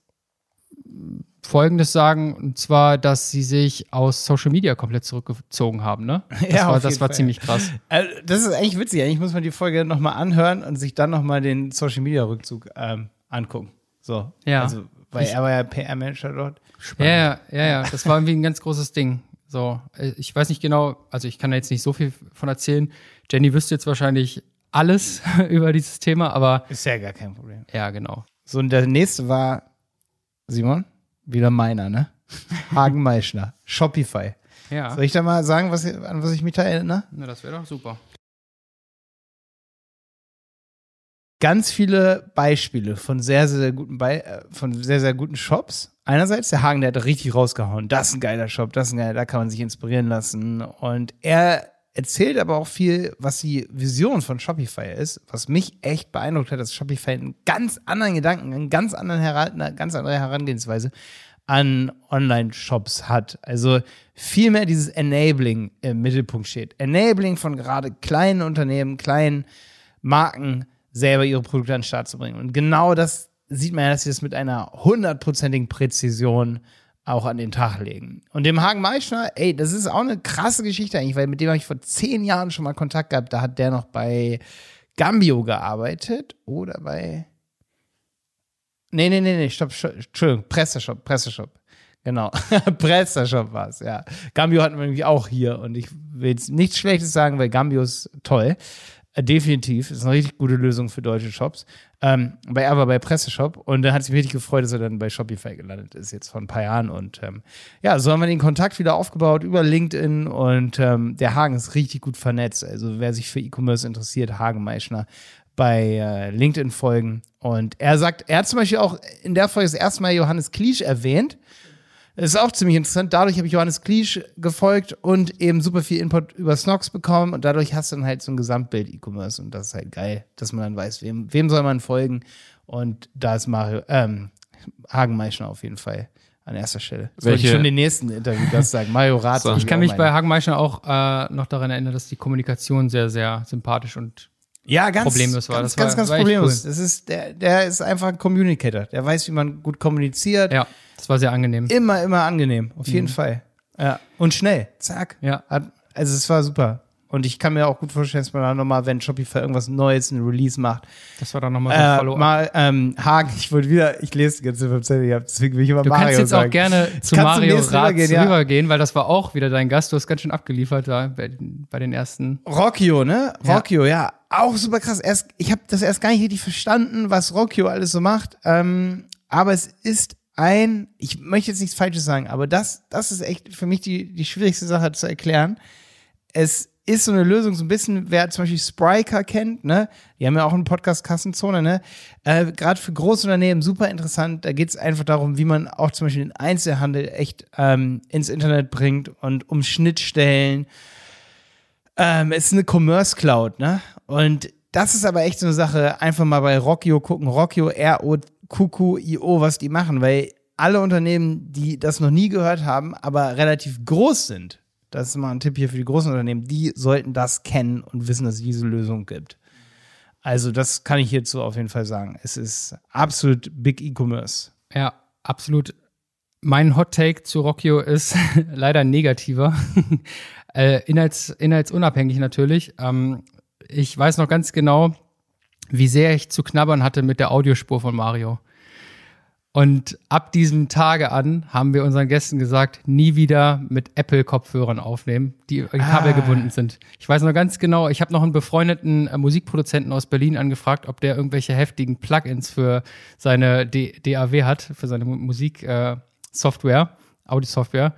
S1: Folgendes sagen, und zwar, dass sie sich aus Social Media komplett zurückgezogen haben, ne? Das
S2: Ja,
S1: war, das war
S2: Fall.
S1: ziemlich krass.
S2: Also, das ist eigentlich witzig. Eigentlich muss man die Folge nochmal anhören und sich dann nochmal den Social Media Rückzug ähm, angucken. So.
S1: Ja.
S2: Also, weil er war ja PR-Manager dort.
S1: Ja, ja, ja, ja, das war irgendwie ein ganz großes Ding. So, äh, ich weiß nicht genau, also ich kann da jetzt nicht so viel von erzählen. Jenny wüsste jetzt wahrscheinlich alles über dieses Thema, aber
S2: Ist ja gar kein Problem.
S1: ja, genau.
S2: So, und der nächste war, Simon, wieder meiner, ne? Hagen Meischner, Shopify.
S1: Ja,
S2: Soll ich da mal sagen, was, an was ich mich da erinnere?
S1: Na, das wäre doch super.
S2: ganz viele Beispiele von sehr, sehr guten Be äh, von sehr, sehr guten Shops. Einerseits, der Hagen, der hat richtig rausgehauen. Das ist ein geiler Shop, das ist ein geiler, da kann man sich inspirieren lassen. Und er erzählt aber auch viel, was die Vision von Shopify ist, was mich echt beeindruckt hat, dass Shopify einen ganz anderen Gedanken, einen ganz anderen Hera eine ganz andere Herangehensweise an Online-Shops hat. Also viel mehr dieses Enabling im Mittelpunkt steht. Enabling von gerade kleinen Unternehmen, kleinen Marken selber ihre Produkte an den Start zu bringen. Und genau das sieht man ja, dass sie das mit einer hundertprozentigen Präzision auch an den Tag legen. Und dem Hagen Meischner, ey, das ist auch eine krasse Geschichte eigentlich, weil mit dem habe ich vor zehn Jahren schon mal Kontakt gehabt. Da hat der noch bei Gambio gearbeitet oder bei. Nee, nee, nee, nee, stopp, Entschuldigung, Presseshop, Presseshop. Genau. Presseshop war es, ja. Gambio hatten wir nämlich auch hier und ich will jetzt nichts Schlechtes sagen, weil Gambio ist toll. Äh, definitiv. Ist eine richtig gute Lösung für deutsche Shops. Ähm, bei, er war bei Presseshop und da hat sich wirklich gefreut, dass er dann bei Shopify gelandet ist, jetzt vor ein paar Jahren. Und ähm, ja, so haben wir den Kontakt wieder aufgebaut über LinkedIn und ähm, der Hagen ist richtig gut vernetzt. Also wer sich für E-Commerce interessiert, Hagen Meischner bei äh, LinkedIn folgen. Und er sagt, er hat zum Beispiel auch in der Folge das erste Mal Johannes Kliesch erwähnt. Das ist auch ziemlich interessant. Dadurch habe ich Johannes Kliesch gefolgt und eben super viel Input über Snox bekommen. Und dadurch hast du dann halt so ein Gesamtbild E-Commerce. Und das ist halt geil, dass man dann weiß, wem, wem soll man folgen. Und da ist Mario, ähm, Hagen Meischner auf jeden Fall an erster Stelle. Das wollte ich
S3: Welche-
S2: schon den nächsten Interviewgast sagen. Mario Rath.
S3: So.
S1: Ich kann mich bei Hagen Meischner auch äh, noch daran erinnern, dass die Kommunikation sehr, sehr sympathisch und
S2: ja, ganz,
S1: problemlos war.
S2: Ganz,
S1: Das war-
S2: ganz, ganz
S1: war echt
S2: problemlos.
S1: cool.
S2: Das ist, der, der ist einfach ein Communicator. Der weiß, wie man gut kommuniziert.
S1: ja, das war sehr angenehm.
S2: Immer, immer angenehm. Auf jeden Fall. Ja. Und schnell. Zack.
S1: Ja.
S2: Also es war super. Und ich kann mir auch gut vorstellen, dass man dann nochmal, wenn Shopify irgendwas Neues, ein Release macht,
S1: Das war dann nochmal so ein
S2: äh,
S1: Follow-up.
S2: mal, ähm, Hagen, ich wollte wieder, ich lese die ganze Webseite, ja, deswegen will ich immer
S1: Du
S2: Mario
S1: kannst jetzt
S2: sagen.
S1: auch gerne zu
S2: Kannst du
S1: Mario Ratz
S2: rübergehen, ja.
S1: rübergehen, weil das war auch wieder dein Gast. Du hast ganz schön abgeliefert da bei, bei den ersten.
S2: Rockio, ne?
S1: Ja.
S2: Rockio, ja. Auch super krass. Erst, ich habe das erst gar nicht richtig verstanden, was Rockio alles so macht. Ähm, aber es ist ein, ich möchte jetzt nichts Falsches sagen, aber das, das ist echt für mich die, die schwierigste Sache zu erklären. Es ist so eine Lösung, so ein bisschen, wer zum Beispiel Spryker kennt, ne? Die haben ja auch einen Podcast Kassenzone, ne? Äh, Gerade für Großunternehmen super interessant. Da geht es einfach darum, wie man auch zum Beispiel den Einzelhandel echt ähm, ins Internet bringt und um Schnittstellen. Ähm, es ist eine Commerce Cloud, ne? Und das ist aber echt so eine Sache, einfach mal bei Rockio gucken, Rockio, R-O-Q-Q-I-O, was die machen, weil alle Unternehmen, die das noch nie gehört haben, aber relativ groß sind, das ist mal ein Tipp hier für die großen Unternehmen, die sollten das kennen und wissen, dass es diese Lösung gibt. Also das kann ich hierzu auf jeden Fall sagen. Es ist absolut Big E-Commerce.
S1: Ja, absolut. Mein Hot Take zu Rockio ist leider negativer. äh, inhalts, inhaltsunabhängig natürlich. Ähm, ich weiß noch ganz genau, wie sehr ich zu knabbern hatte mit der Audiospur von Mario. Und ab diesem Tage an haben wir unseren Gästen gesagt, nie wieder mit Apple-Kopfhörern aufnehmen, die kabelgebunden sind. Ich weiß noch ganz genau, ich habe noch einen befreundeten äh, Musikproduzenten aus Berlin angefragt, ob der irgendwelche heftigen Plugins für seine D DAW hat, für seine Musiksoftware, äh, Software, Audio-Software,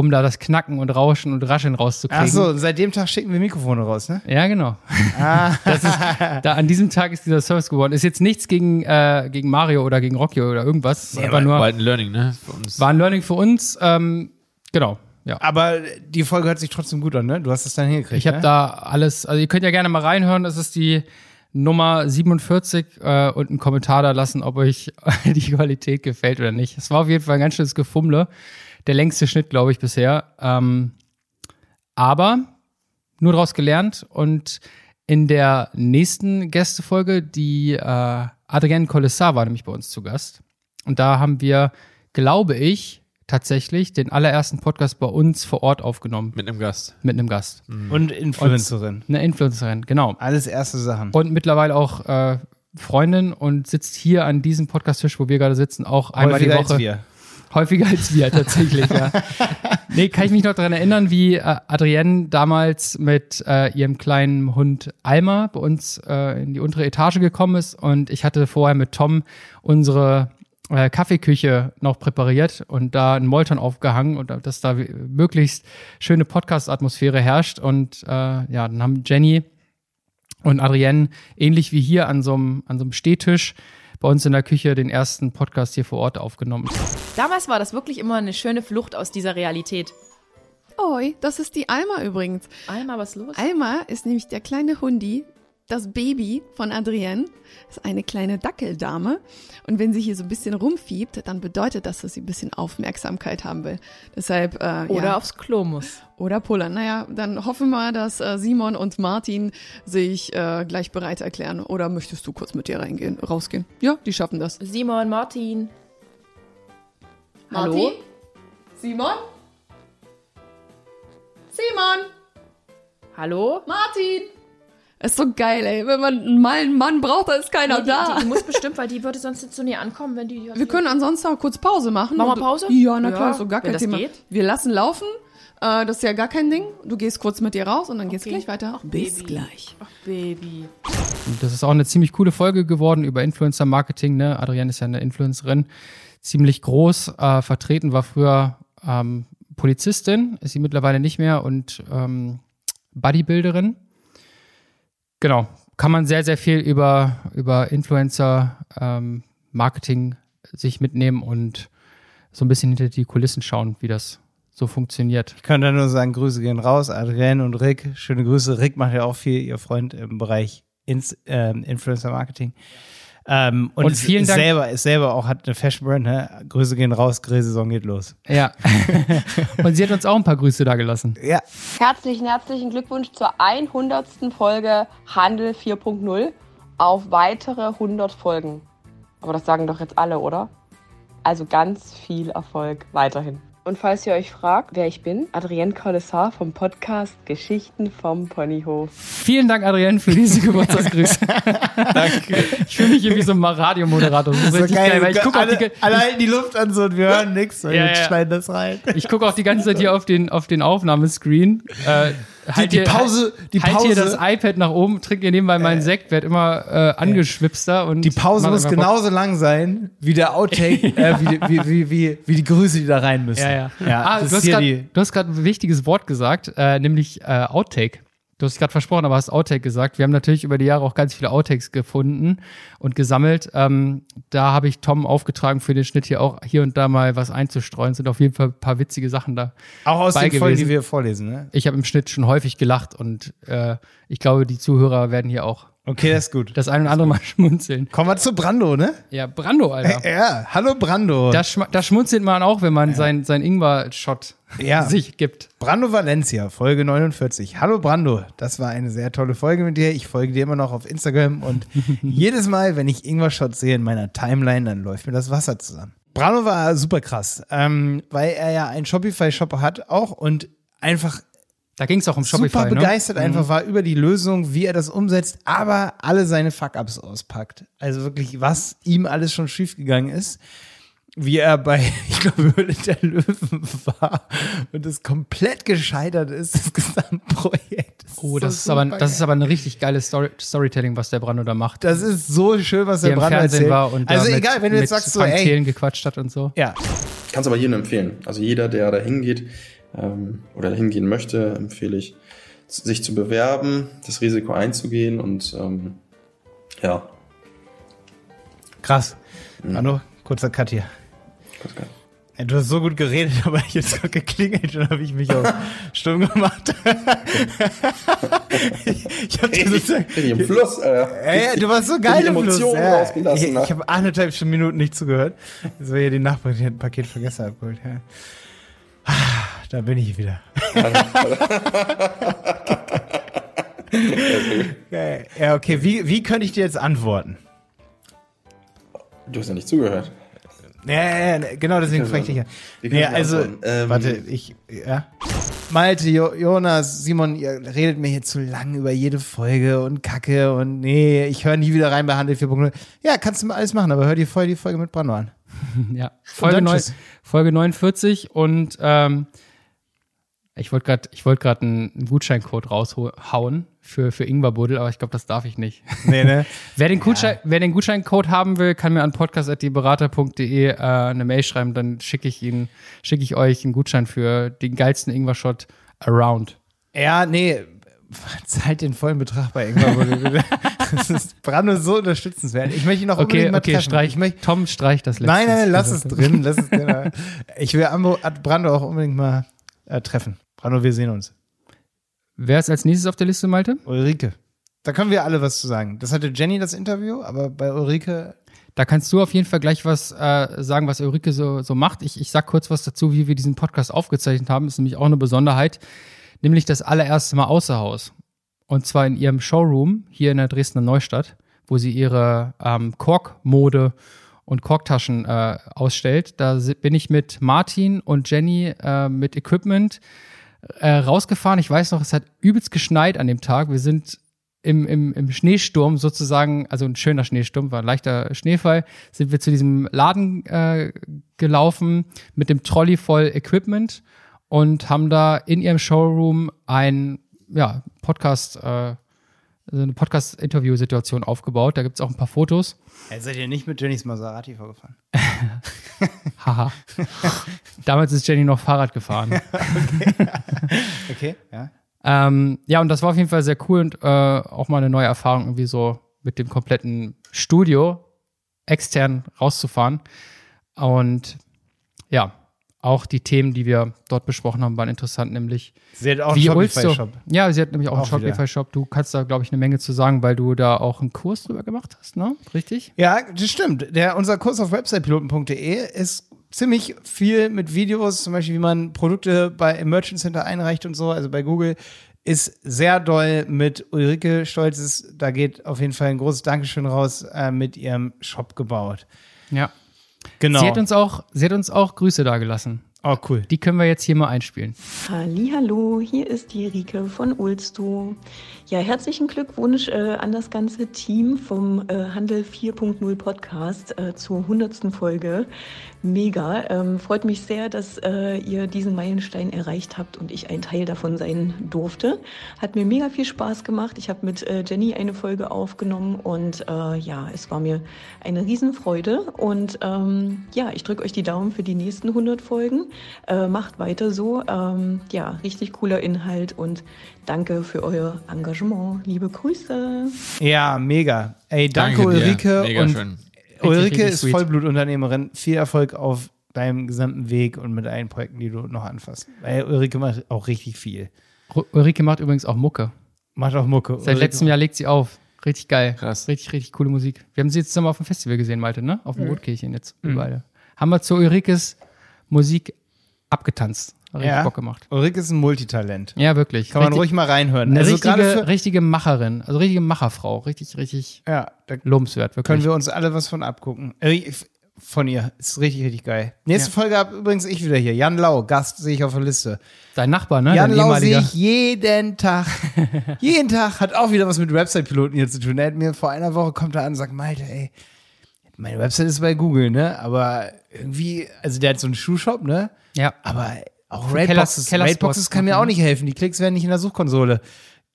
S1: um da das Knacken und Rauschen und Rascheln rauszukriegen.
S2: Ach so, seit dem Tag schicken wir Mikrofone raus, ne?
S1: Ja, genau. Das ist, da, an diesem Tag ist dieser Service geworden. Ist jetzt nichts gegen, äh, gegen Mario oder gegen Rocky oder irgendwas.
S3: Ja,
S1: aber nur
S3: war ein Learning, ne? Für uns.
S1: war ein Learning für uns. Ähm, genau. Ja.
S2: Aber die Folge hört sich trotzdem gut an, ne? Du hast es dann hingekriegt.
S1: Ich habe
S2: ne?
S1: da alles, also ihr könnt ja gerne mal reinhören. Das ist die Nummer 47 äh, und einen Kommentar da lassen, ob euch die Qualität gefällt oder nicht. Es war auf jeden Fall ein ganz schönes Gefummle. Der längste Schnitt, glaube ich, bisher. Ähm, aber nur daraus gelernt und in der nächsten Gästefolge, die äh, Adrienne Collessar war nämlich bei uns zu Gast. Und da haben wir, glaube ich, tatsächlich den allerersten Podcast bei uns vor Ort aufgenommen
S3: Mit einem Gast.
S1: mit einem Gast.
S2: Und Influencerin.
S1: Eine Influencerin, genau.
S2: Alles erste Sachen.
S1: Und mittlerweile auch äh, Freundin und sitzt hier an diesem Podcast-Tisch, wo wir gerade sitzen, auch einmal
S2: Häufiger
S1: die
S2: als
S1: Woche.
S2: wir.
S1: Häufiger als wir, tatsächlich, ja. Nee, kann ich mich noch daran erinnern, wie äh, Adrienne damals mit äh, ihrem kleinen Hund Alma bei uns äh, in die untere Etage gekommen ist und ich hatte vorher mit Tom unsere äh, Kaffeeküche noch präpariert und da einen Molton aufgehangen und dass da möglichst schöne Podcast-Atmosphäre herrscht und äh, ja, dann haben Jenny und Adrienne ähnlich wie hier an so einem an so einem Stehtisch bei uns in der Küche den ersten Podcast hier vor Ort aufgenommen.
S7: Damals war das wirklich immer eine schöne Flucht aus dieser Realität.
S8: Oi, das ist die Alma übrigens.
S7: Alma, was ist los?
S8: Alma ist nämlich der kleine Hundi, das Baby von Adrienne. Ist eine kleine Dackeldame. Und wenn sie hier so ein bisschen rumfiebt, dann bedeutet das, dass sie ein bisschen Aufmerksamkeit haben will. Deshalb, äh,
S7: Oder
S8: ja.
S7: aufs Klo muss.
S8: Oder pullern. Naja, dann hoffen wir, dass äh, Simon und Martin sich äh, gleich bereit erklären. Oder möchtest du kurz mit dir reingehen, rausgehen? Ja, die schaffen das.
S7: Simon, Martin.
S8: Martin?
S7: Hallo?
S8: Simon? Simon?
S7: Hallo?
S8: Martin! Ist so geil, ey. Wenn man mal einen Mann braucht, da ist keiner
S7: Nee, die,
S8: da.
S7: die, die muss bestimmt, weil die würde sonst nicht zu näher ankommen, wenn die.
S8: wir können ansonsten auch kurz Pause machen.
S7: Machen wir Pause?
S8: Ja, na
S7: Ja,
S8: klar, ist so gar kein
S7: das
S8: Thema.
S7: geht.
S8: Wir lassen laufen. Äh, das ist ja gar kein Ding. Du gehst kurz mit dir raus und dann geht's
S7: Okay.
S8: gleich weiter.
S7: Ach,
S8: Bis
S7: Baby.
S8: gleich.
S7: Ach, Baby.
S1: Und das ist auch eine ziemlich coole Folge geworden über Influencer-Marketing. Ne? Adrienne ist ja eine Influencerin, ziemlich groß äh, vertreten, war früher ähm, Polizistin, ist sie mittlerweile nicht mehr und ähm, Bodybuilderin. Genau, kann man sehr, sehr viel über, über Influencer-Marketing sich mitnehmen und so ein bisschen hinter die Kulissen schauen, wie das so funktioniert.
S2: Ich kann da nur sagen, Grüße gehen raus, Adrienne und Rick. Schöne Grüße. Rick macht ja auch viel, ihr Freund im Bereich Ins, ähm, Influencer Marketing. Ähm, und
S1: Und
S2: ist,
S1: vielen
S2: ist
S1: Dank-
S2: selber, ist selber auch, hat eine Fashion Brand, ne? Grüße gehen raus, Grillsaison geht los.
S1: Ja. und sie hat uns auch ein paar Grüße da gelassen.
S2: Ja,
S9: Herzlichen, herzlichen Glückwunsch zur 100. Folge Handel 4.0 auf weitere 100 Folgen. Aber das sagen doch jetzt alle, oder? Also ganz viel Erfolg weiterhin. Und falls ihr euch fragt, wer ich bin, Adrienne Collessar vom Podcast Geschichten vom Ponyhof.
S1: Vielen Dank, Adrienne, für diese Geburtstagsgrüße. Danke. Ich fühle mich irgendwie so ein Radiomoderator. Das ist richtig geil, weil ich gucke
S2: alle,
S1: auch die,
S2: alle halten die Luft an so und wir hören nichts.
S1: Ja,
S2: Ja,
S1: ja.
S2: schneiden das rein.
S1: ich gucke auch die ganze Zeit hier auf den, auf den Aufnahmescreen. Äh, halt
S2: die
S1: hier-
S2: Pause- die
S1: halt hier
S2: Pause-
S1: das iPad nach oben, trinke hier nebenbei meinen Sekt, werd immer äh, angeschwipster und
S2: Die Pause muss
S1: einfach Bock.
S2: genauso lang sein wie der Outtake, äh, wie, die- wie, wie, wie, wie die Grüße, die da rein müssen.
S1: Ja, ja.
S2: ja
S1: ah,
S2: das
S1: du, hast grad,
S2: die.
S1: du hast gerade ein wichtiges Wort gesagt, äh, nämlich äh, Outtake. Du hast gerade versprochen, aber hast Outtake gesagt. Wir haben natürlich über die Jahre auch ganz viele Outtakes gefunden und gesammelt. Ähm, da habe ich Tom aufgetragen, für den Schnitt hier auch hier und da mal was einzustreuen. Sind auf jeden Fall ein paar witzige Sachen da.
S2: Auch aus den Folgen, die wir vorlesen, ne?
S1: Ich habe im Schnitt schon häufig gelacht und äh, ich glaube, die Zuhörer werden hier auch
S2: Okay, das ist gut.
S1: das ein oder andere Mal schmunzeln.
S2: Kommen wir zu Brando, ne?
S1: Ja, Brando, Alter.
S2: Ja, hallo Brando.
S1: Da, da schmunzelt man auch, wenn man sein, sein Ingwer-Shot
S2: Ja.
S1: sich gibt.
S2: Brando Valencia, Folge 49. Hallo Brando, das war eine sehr tolle Folge mit dir. Ich folge dir immer noch auf Instagram und jedes Mal, wenn ich Ingwer-Shots sehe in meiner Timeline, dann läuft mir das Wasser zusammen. Brando war super krass, ähm, weil er ja einen Shopify-Shop hat auch und einfach
S1: Da ging es auch um Shopify.
S2: super
S1: ne?
S2: begeistert einfach war über die Lösung, wie er das umsetzt, aber alle seine Fuck-Ups auspackt. Also wirklich, was ihm alles schon schiefgegangen ist. Wie er bei, ich glaube, Höhle der Löwen war und es komplett gescheitert ist, das Gesamtprojekt.
S1: Oh,
S2: so
S1: das ist, aber, das ist aber ein richtig geiles Story Storytelling, was der Brando da macht.
S2: das ist so schön, was
S1: der
S2: Brando erzählt.
S1: war und da
S2: also
S1: mit,
S2: egal, wenn du
S1: mit
S2: jetzt sagst so, ey,
S1: gequatscht hat und so.
S2: ja,
S10: Kann es aber jedem empfehlen. Also jeder, der da hingeht ähm, oder hingehen möchte, empfehle ich, sich zu bewerben, das Risiko einzugehen und ähm, ja,
S2: krass. Brando, kurzer Cut hier.
S10: geil.
S2: Ey, Du hast so gut geredet, aber jetzt gerade geklingelt und habe ich mich auch stumm gemacht. ich ich habe sozusagen.
S10: Richtig im Fluss.
S2: Ja, ja, du warst so geil im Fluss. Ja.
S10: rausgelassen,
S2: Ich,
S10: ne?
S2: ich habe anderthalb schon Minuten nicht zugehört. Das war hier die Nachbarin, die hat ein Paket von gestern abgeholt. Ja. Da bin ich wieder. Ja, okay. Wie, wie könnte ich dir jetzt antworten?
S10: Du hast ja nicht zugehört.
S2: Ja, ja, ja, genau deswegen frage ich dich
S10: kann
S2: Nee, also?
S10: Ähm,
S2: warte, ich, ja. Malte, jo Jonas, Simon, ihr redet mir hier zu lang über jede Folge und Kacke und nee, ich höre nie wieder rein bei Handel 4.0. Ja, kannst du mal alles machen, aber hör dir vorher die Folge mit Brando an.
S1: Ja. Folge,
S2: dann
S1: neun,
S2: tschüss.
S1: Folge 49 und ähm, ich wollte gerade gerade einen, Gutscheincode raushauen für, für Ingwerbuddel, aber ich glaube, das darf ich nicht.
S2: Nee, ne?
S1: Wer den, Gutschein, wer den Gutscheincode haben will, kann mir an podcast.deberater.de äh, eine Mail schreiben, dann schicke ich ihn, schicke ich euch einen Gutschein für den geilsten Ingwer-Shot around.
S2: Ja, nee, zahlt den vollen Betrag bei Ingwer. das ist Brando so unterstützenswert. Ich möchte ihn noch
S1: Okay,
S2: unbedingt mal
S1: okay,
S2: treffen.
S1: streich,
S2: Ich möchte,
S1: Tom streicht das letzte.
S2: nein, nein, nein, lass es drin, lass es drin. Ich will Ambo, Brando auch unbedingt mal äh, treffen. Brando, wir sehen uns.
S1: Wer ist als nächstes auf der Liste, Malte?
S2: Ulrike. Da können wir alle was zu sagen. Das hatte Jenny das Interview, aber bei Ulrike,
S1: Da kannst du auf jeden Fall gleich was äh, sagen, was Ulrike so, so macht. Ich, ich sag kurz was dazu, wie wir diesen Podcast aufgezeichnet haben. ist nämlich auch eine Besonderheit. Nämlich das allererste Mal außer Haus. Und zwar in ihrem Showroom hier in der Dresdner Neustadt, wo sie ihre ähm, Korkmode und Korktaschen äh, ausstellt. Da bin ich mit Martin und Jenny äh, mit Equipment äh, rausgefahren. Ich weiß noch, es hat übelst geschneit an dem Tag. Wir sind im, im, im Schneesturm sozusagen, also ein schöner Schneesturm, war ein leichter Schneefall, sind wir zu diesem Laden äh, gelaufen mit dem Trolley voll Equipment und haben da in ihrem Showroom ein ja, Podcast, äh, so eine Podcast-Interview-Situation aufgebaut. Da gibt's auch ein paar Fotos.
S2: Ey, seid ihr nicht mit Jennys Maserati vorgefahren?
S1: Haha. Damals ist Jenny noch Fahrrad gefahren.
S2: Okay, ja.
S1: Ähm, ja, und das war auf jeden Fall sehr cool und äh, auch mal eine neue Erfahrung, irgendwie so mit dem kompletten Studio extern rauszufahren. Und ja, auch die Themen, die wir dort besprochen haben, waren interessant, nämlich
S2: Sie hat auch einen. Shopify-Shop.
S1: Ja, sie hat nämlich auch, einen
S2: Auch wieder.
S1: Shopify-Shop. Du kannst da, glaube ich, eine Menge zu sagen, weil du da auch einen Kurs drüber gemacht hast, ne? Richtig?
S2: Ja, das stimmt. Der, unser Kurs auf websitepiloten.de ist ziemlich viel mit Videos, zum Beispiel, wie man Produkte bei im Merchant Center einreicht und so, also bei Google, ist sehr doll mit Ulrike Stolzes. Da geht auf jeden Fall ein großes Dankeschön raus äh, mit ihrem Shop gebaut.
S1: Ja.
S2: Genau.
S1: Sie hat uns auch, sie hat uns auch Grüße dagelassen.
S2: Oh, cool.
S1: Die können wir jetzt hier mal einspielen.
S11: Hallo, hier ist die Rike von Ulsto. Ja, herzlichen Glückwunsch äh, an das ganze Team vom äh, Handel 4.0 Podcast äh, zur 100. Folge. Mega. Ähm, freut mich sehr, dass äh, ihr diesen Meilenstein erreicht habt und ich ein Teil davon sein durfte. Hat mir mega viel Spaß gemacht. Ich habe mit äh, Jenny eine Folge aufgenommen und äh, ja, es war mir eine Riesenfreude. Und ähm, ja, ich drücke euch die Daumen für die nächsten 100 Folgen. Äh, macht weiter so. Ähm, ja, richtig cooler Inhalt und danke für euer Engagement. Liebe Grüße.
S2: Ja, mega. Ey, danke,
S3: Danke dir.
S2: Ulrike.
S3: Mega
S2: und
S3: schön.
S2: Ulrike
S1: richtig
S2: ist
S1: sweet.
S2: Vollblutunternehmerin. Viel Erfolg auf deinem gesamten Weg und mit allen Projekten, die du noch anfasst. Weil Ulrike macht auch richtig viel.
S1: Ru- Ulrike macht übrigens auch Mucke.
S2: Macht auch Mucke.
S1: Seit
S2: Ulrike-
S1: letztem Jahr legt sie auf. Richtig geil.
S3: Krass.
S1: Richtig, richtig coole Musik. Wir haben sie jetzt zusammen auf dem Festival gesehen, Malte, ne? Auf dem
S2: Mhm.
S1: Rotkirchen jetzt. Wir beide. Haben wir zu Ulrikes Musik abgetanzt. Hat richtig
S2: Ja.
S1: Bock gemacht.
S2: Ulrike ist ein Multitalent.
S1: Ja, wirklich.
S2: Kann man
S1: Richtig-
S2: ruhig mal reinhören.
S1: Eine
S2: Also
S1: richtige,
S2: für,
S1: richtige Macherin. Also richtige Macherfrau. Richtig, richtig
S2: ja, da
S1: lobenswert, wirklich.
S2: können wir uns alle was von abgucken. Äh, von ihr. Ist richtig, richtig geil. Nächste Folge hab übrigens ich wieder hier. Jan Lau, Gast sehe ich auf der Liste.
S1: Dein Nachbar, ne?
S2: Jan
S1: Dein
S2: Lau sehe ich jeden Tag. jeden Tag hat auch wieder was mit Website-Piloten hier zu tun. Er hat mir vor einer Woche kommt er an und sagt, Malte, ey, meine Website ist bei Google, ne? Aber irgendwie, also der hat so einen Schuhshop, ne?
S1: Ja.
S2: Aber auch
S1: Für
S2: Raidboxes,
S1: Keller-
S2: Raidboxes kann mir auch nicht helfen. Die Klicks werden nicht in der Suchkonsole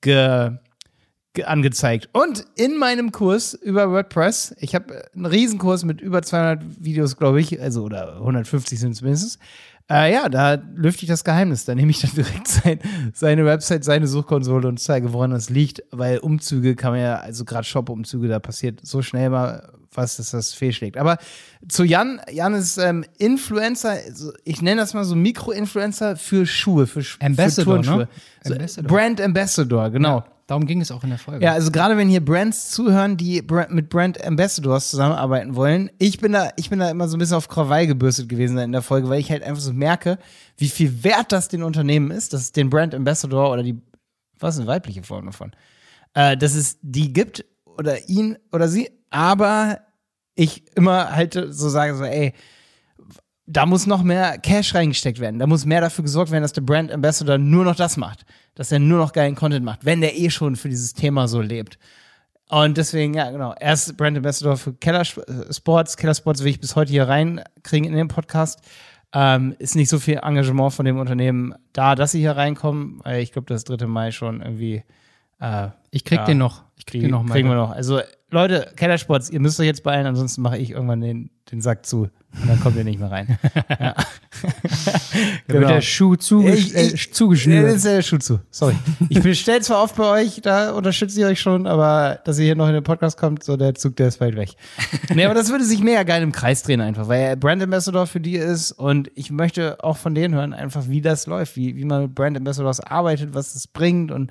S2: ge, ge, angezeigt. Und in meinem Kurs über WordPress, ich habe einen Riesenkurs mit über 200 Videos, glaube ich, also oder 150 sind es mindestens. Äh, ja, da lüfte ich das Geheimnis. Da nehme ich dann direkt sein, seine Website, seine Suchkonsole und zeige, woran das liegt. Weil Umzüge kann man ja, also gerade Shop-Umzüge, da passiert so schnell mal was, dass das fehlschlägt. Aber zu Jan, Jan ist ähm, Influencer, ich nenne das mal so Mikro-Influencer für Schuhe, für, Sch-
S1: Ambassador,
S2: für Turnschuhe.
S1: ne? Ambassador.
S2: Brand Ambassador, genau.
S1: Ja, darum ging es auch in der Folge.
S2: Ja, also gerade wenn hier Brands zuhören, die mit Brand Ambassadors zusammenarbeiten wollen, ich bin da, ich bin da immer so ein bisschen auf Krawall gebürstet gewesen in der Folge, weil ich halt einfach so merke, wie viel wert das den Unternehmen ist, dass es den Brand Ambassador oder die, was ist eine weibliche Form davon, äh, dass es die gibt oder ihn oder sie, aber ich immer halt so sage so, ey, da muss noch mehr Cash reingesteckt werden. Da muss mehr dafür gesorgt werden, dass der Brand Ambassador nur noch das macht. Dass er nur noch geilen Content macht, wenn der eh schon für dieses Thema so lebt. Und deswegen, ja, genau. Er ist Brand Ambassador für Keller Sports. Keller Sports will ich bis heute hier reinkriegen in den Podcast. Ähm, ist nicht so viel Engagement von dem Unternehmen da, dass sie hier reinkommen, ich glaube, das 3. Mai schon irgendwie. Äh,
S1: Ich krieg
S2: ja,
S1: den noch. Ich krieg den noch mal.
S2: Kriegen wir noch. Also, Leute, Kellersports, ihr müsst euch jetzt beeilen, ansonsten mache ich irgendwann den, den Sack zu. Und dann kommt ihr nicht mehr rein. ja.
S1: Da wird der Schuh zugesch
S2: Genau. Ich-
S1: äh,
S2: ich-
S1: zugeschnürt.
S2: Ist der Schuh zu. Sorry. Ich bestelle zwar oft bei euch, da unterstütze ich euch schon, aber dass ihr hier noch in den Podcast kommt, so der Zug, der ist weit weg. nee, aber das würde sich mega geil im Kreis drehen einfach, weil er Brand Ambassador für die ist und ich möchte auch von denen hören, einfach wie das läuft, wie, wie man mit Brand Ambassadors arbeitet, was das bringt und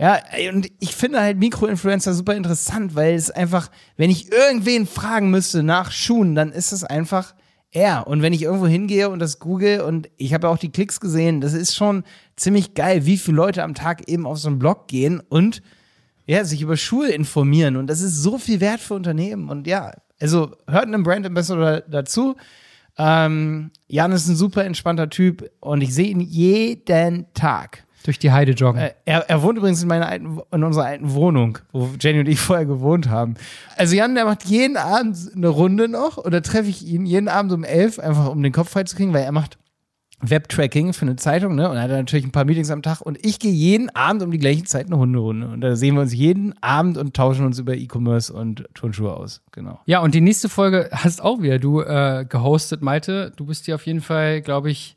S2: ja, und ich finde halt Mikroinfluencer super interessant, weil es einfach, wenn ich irgendwen fragen müsste nach Schuhen, dann ist es einfach er. Und wenn ich irgendwo hingehe und das google und ich habe ja auch die Klicks gesehen, das ist schon ziemlich geil, wie viele Leute am Tag eben auf so einen Blog gehen und ja, sich über Schuhe informieren. Und das ist so viel wert für Unternehmen. Und ja, also hört einen Brand Ambassador dazu. Ähm, Jan ist ein super entspannter Typ und ich sehe ihn jeden Tag.
S1: Durch die Heide joggen.
S2: Äh, Er, er wohnt übrigens in, meiner alten, in unserer alten Wohnung, wo Jenny und ich vorher gewohnt haben. Also Jan, der macht jeden Abend eine Runde noch oder treffe ich ihn jeden Abend um elf, einfach um den Kopf frei zu kriegen, weil er macht Webtracking für eine Zeitung, ne? Und er hat natürlich ein paar Meetings am Tag und ich gehe jeden Abend um die gleiche Zeit eine Hunderunde. Und da sehen wir uns jeden Abend und tauschen uns über E-Commerce und Turnschuhe aus. Genau.
S1: Ja, und die nächste Folge hast auch wieder du äh, gehostet, Malte. Du bist hier auf jeden Fall, glaube ich,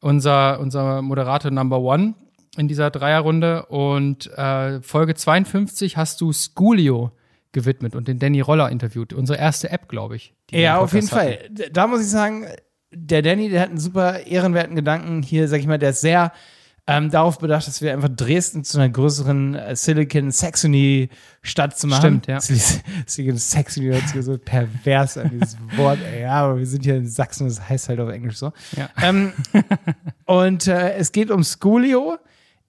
S1: unser, unser Moderator Number One in dieser Dreierrunde. Und äh, Folge 52 hast du Schoolio gewidmet und den Danny Roller interviewt. Unsere erste App, glaube ich.
S2: Ja, auf jeden Fall.
S1: hatten.
S2: D- Da muss ich sagen, der Danny, der hat einen super ehrenwerten Gedanken hier, sag ich mal, der ist sehr ähm, darauf bedacht, dass wir einfach Dresden zu einer größeren äh, Silicon Saxony Stadt zu machen.
S1: Stimmt, ja.
S2: Silicon Saxony hört sich so pervers an, dieses Wort, ey, ja, aber wir sind hier in Sachsen, das heißt halt auf Englisch so.
S1: Ja.
S2: Ähm, und äh, es geht um Schoolio.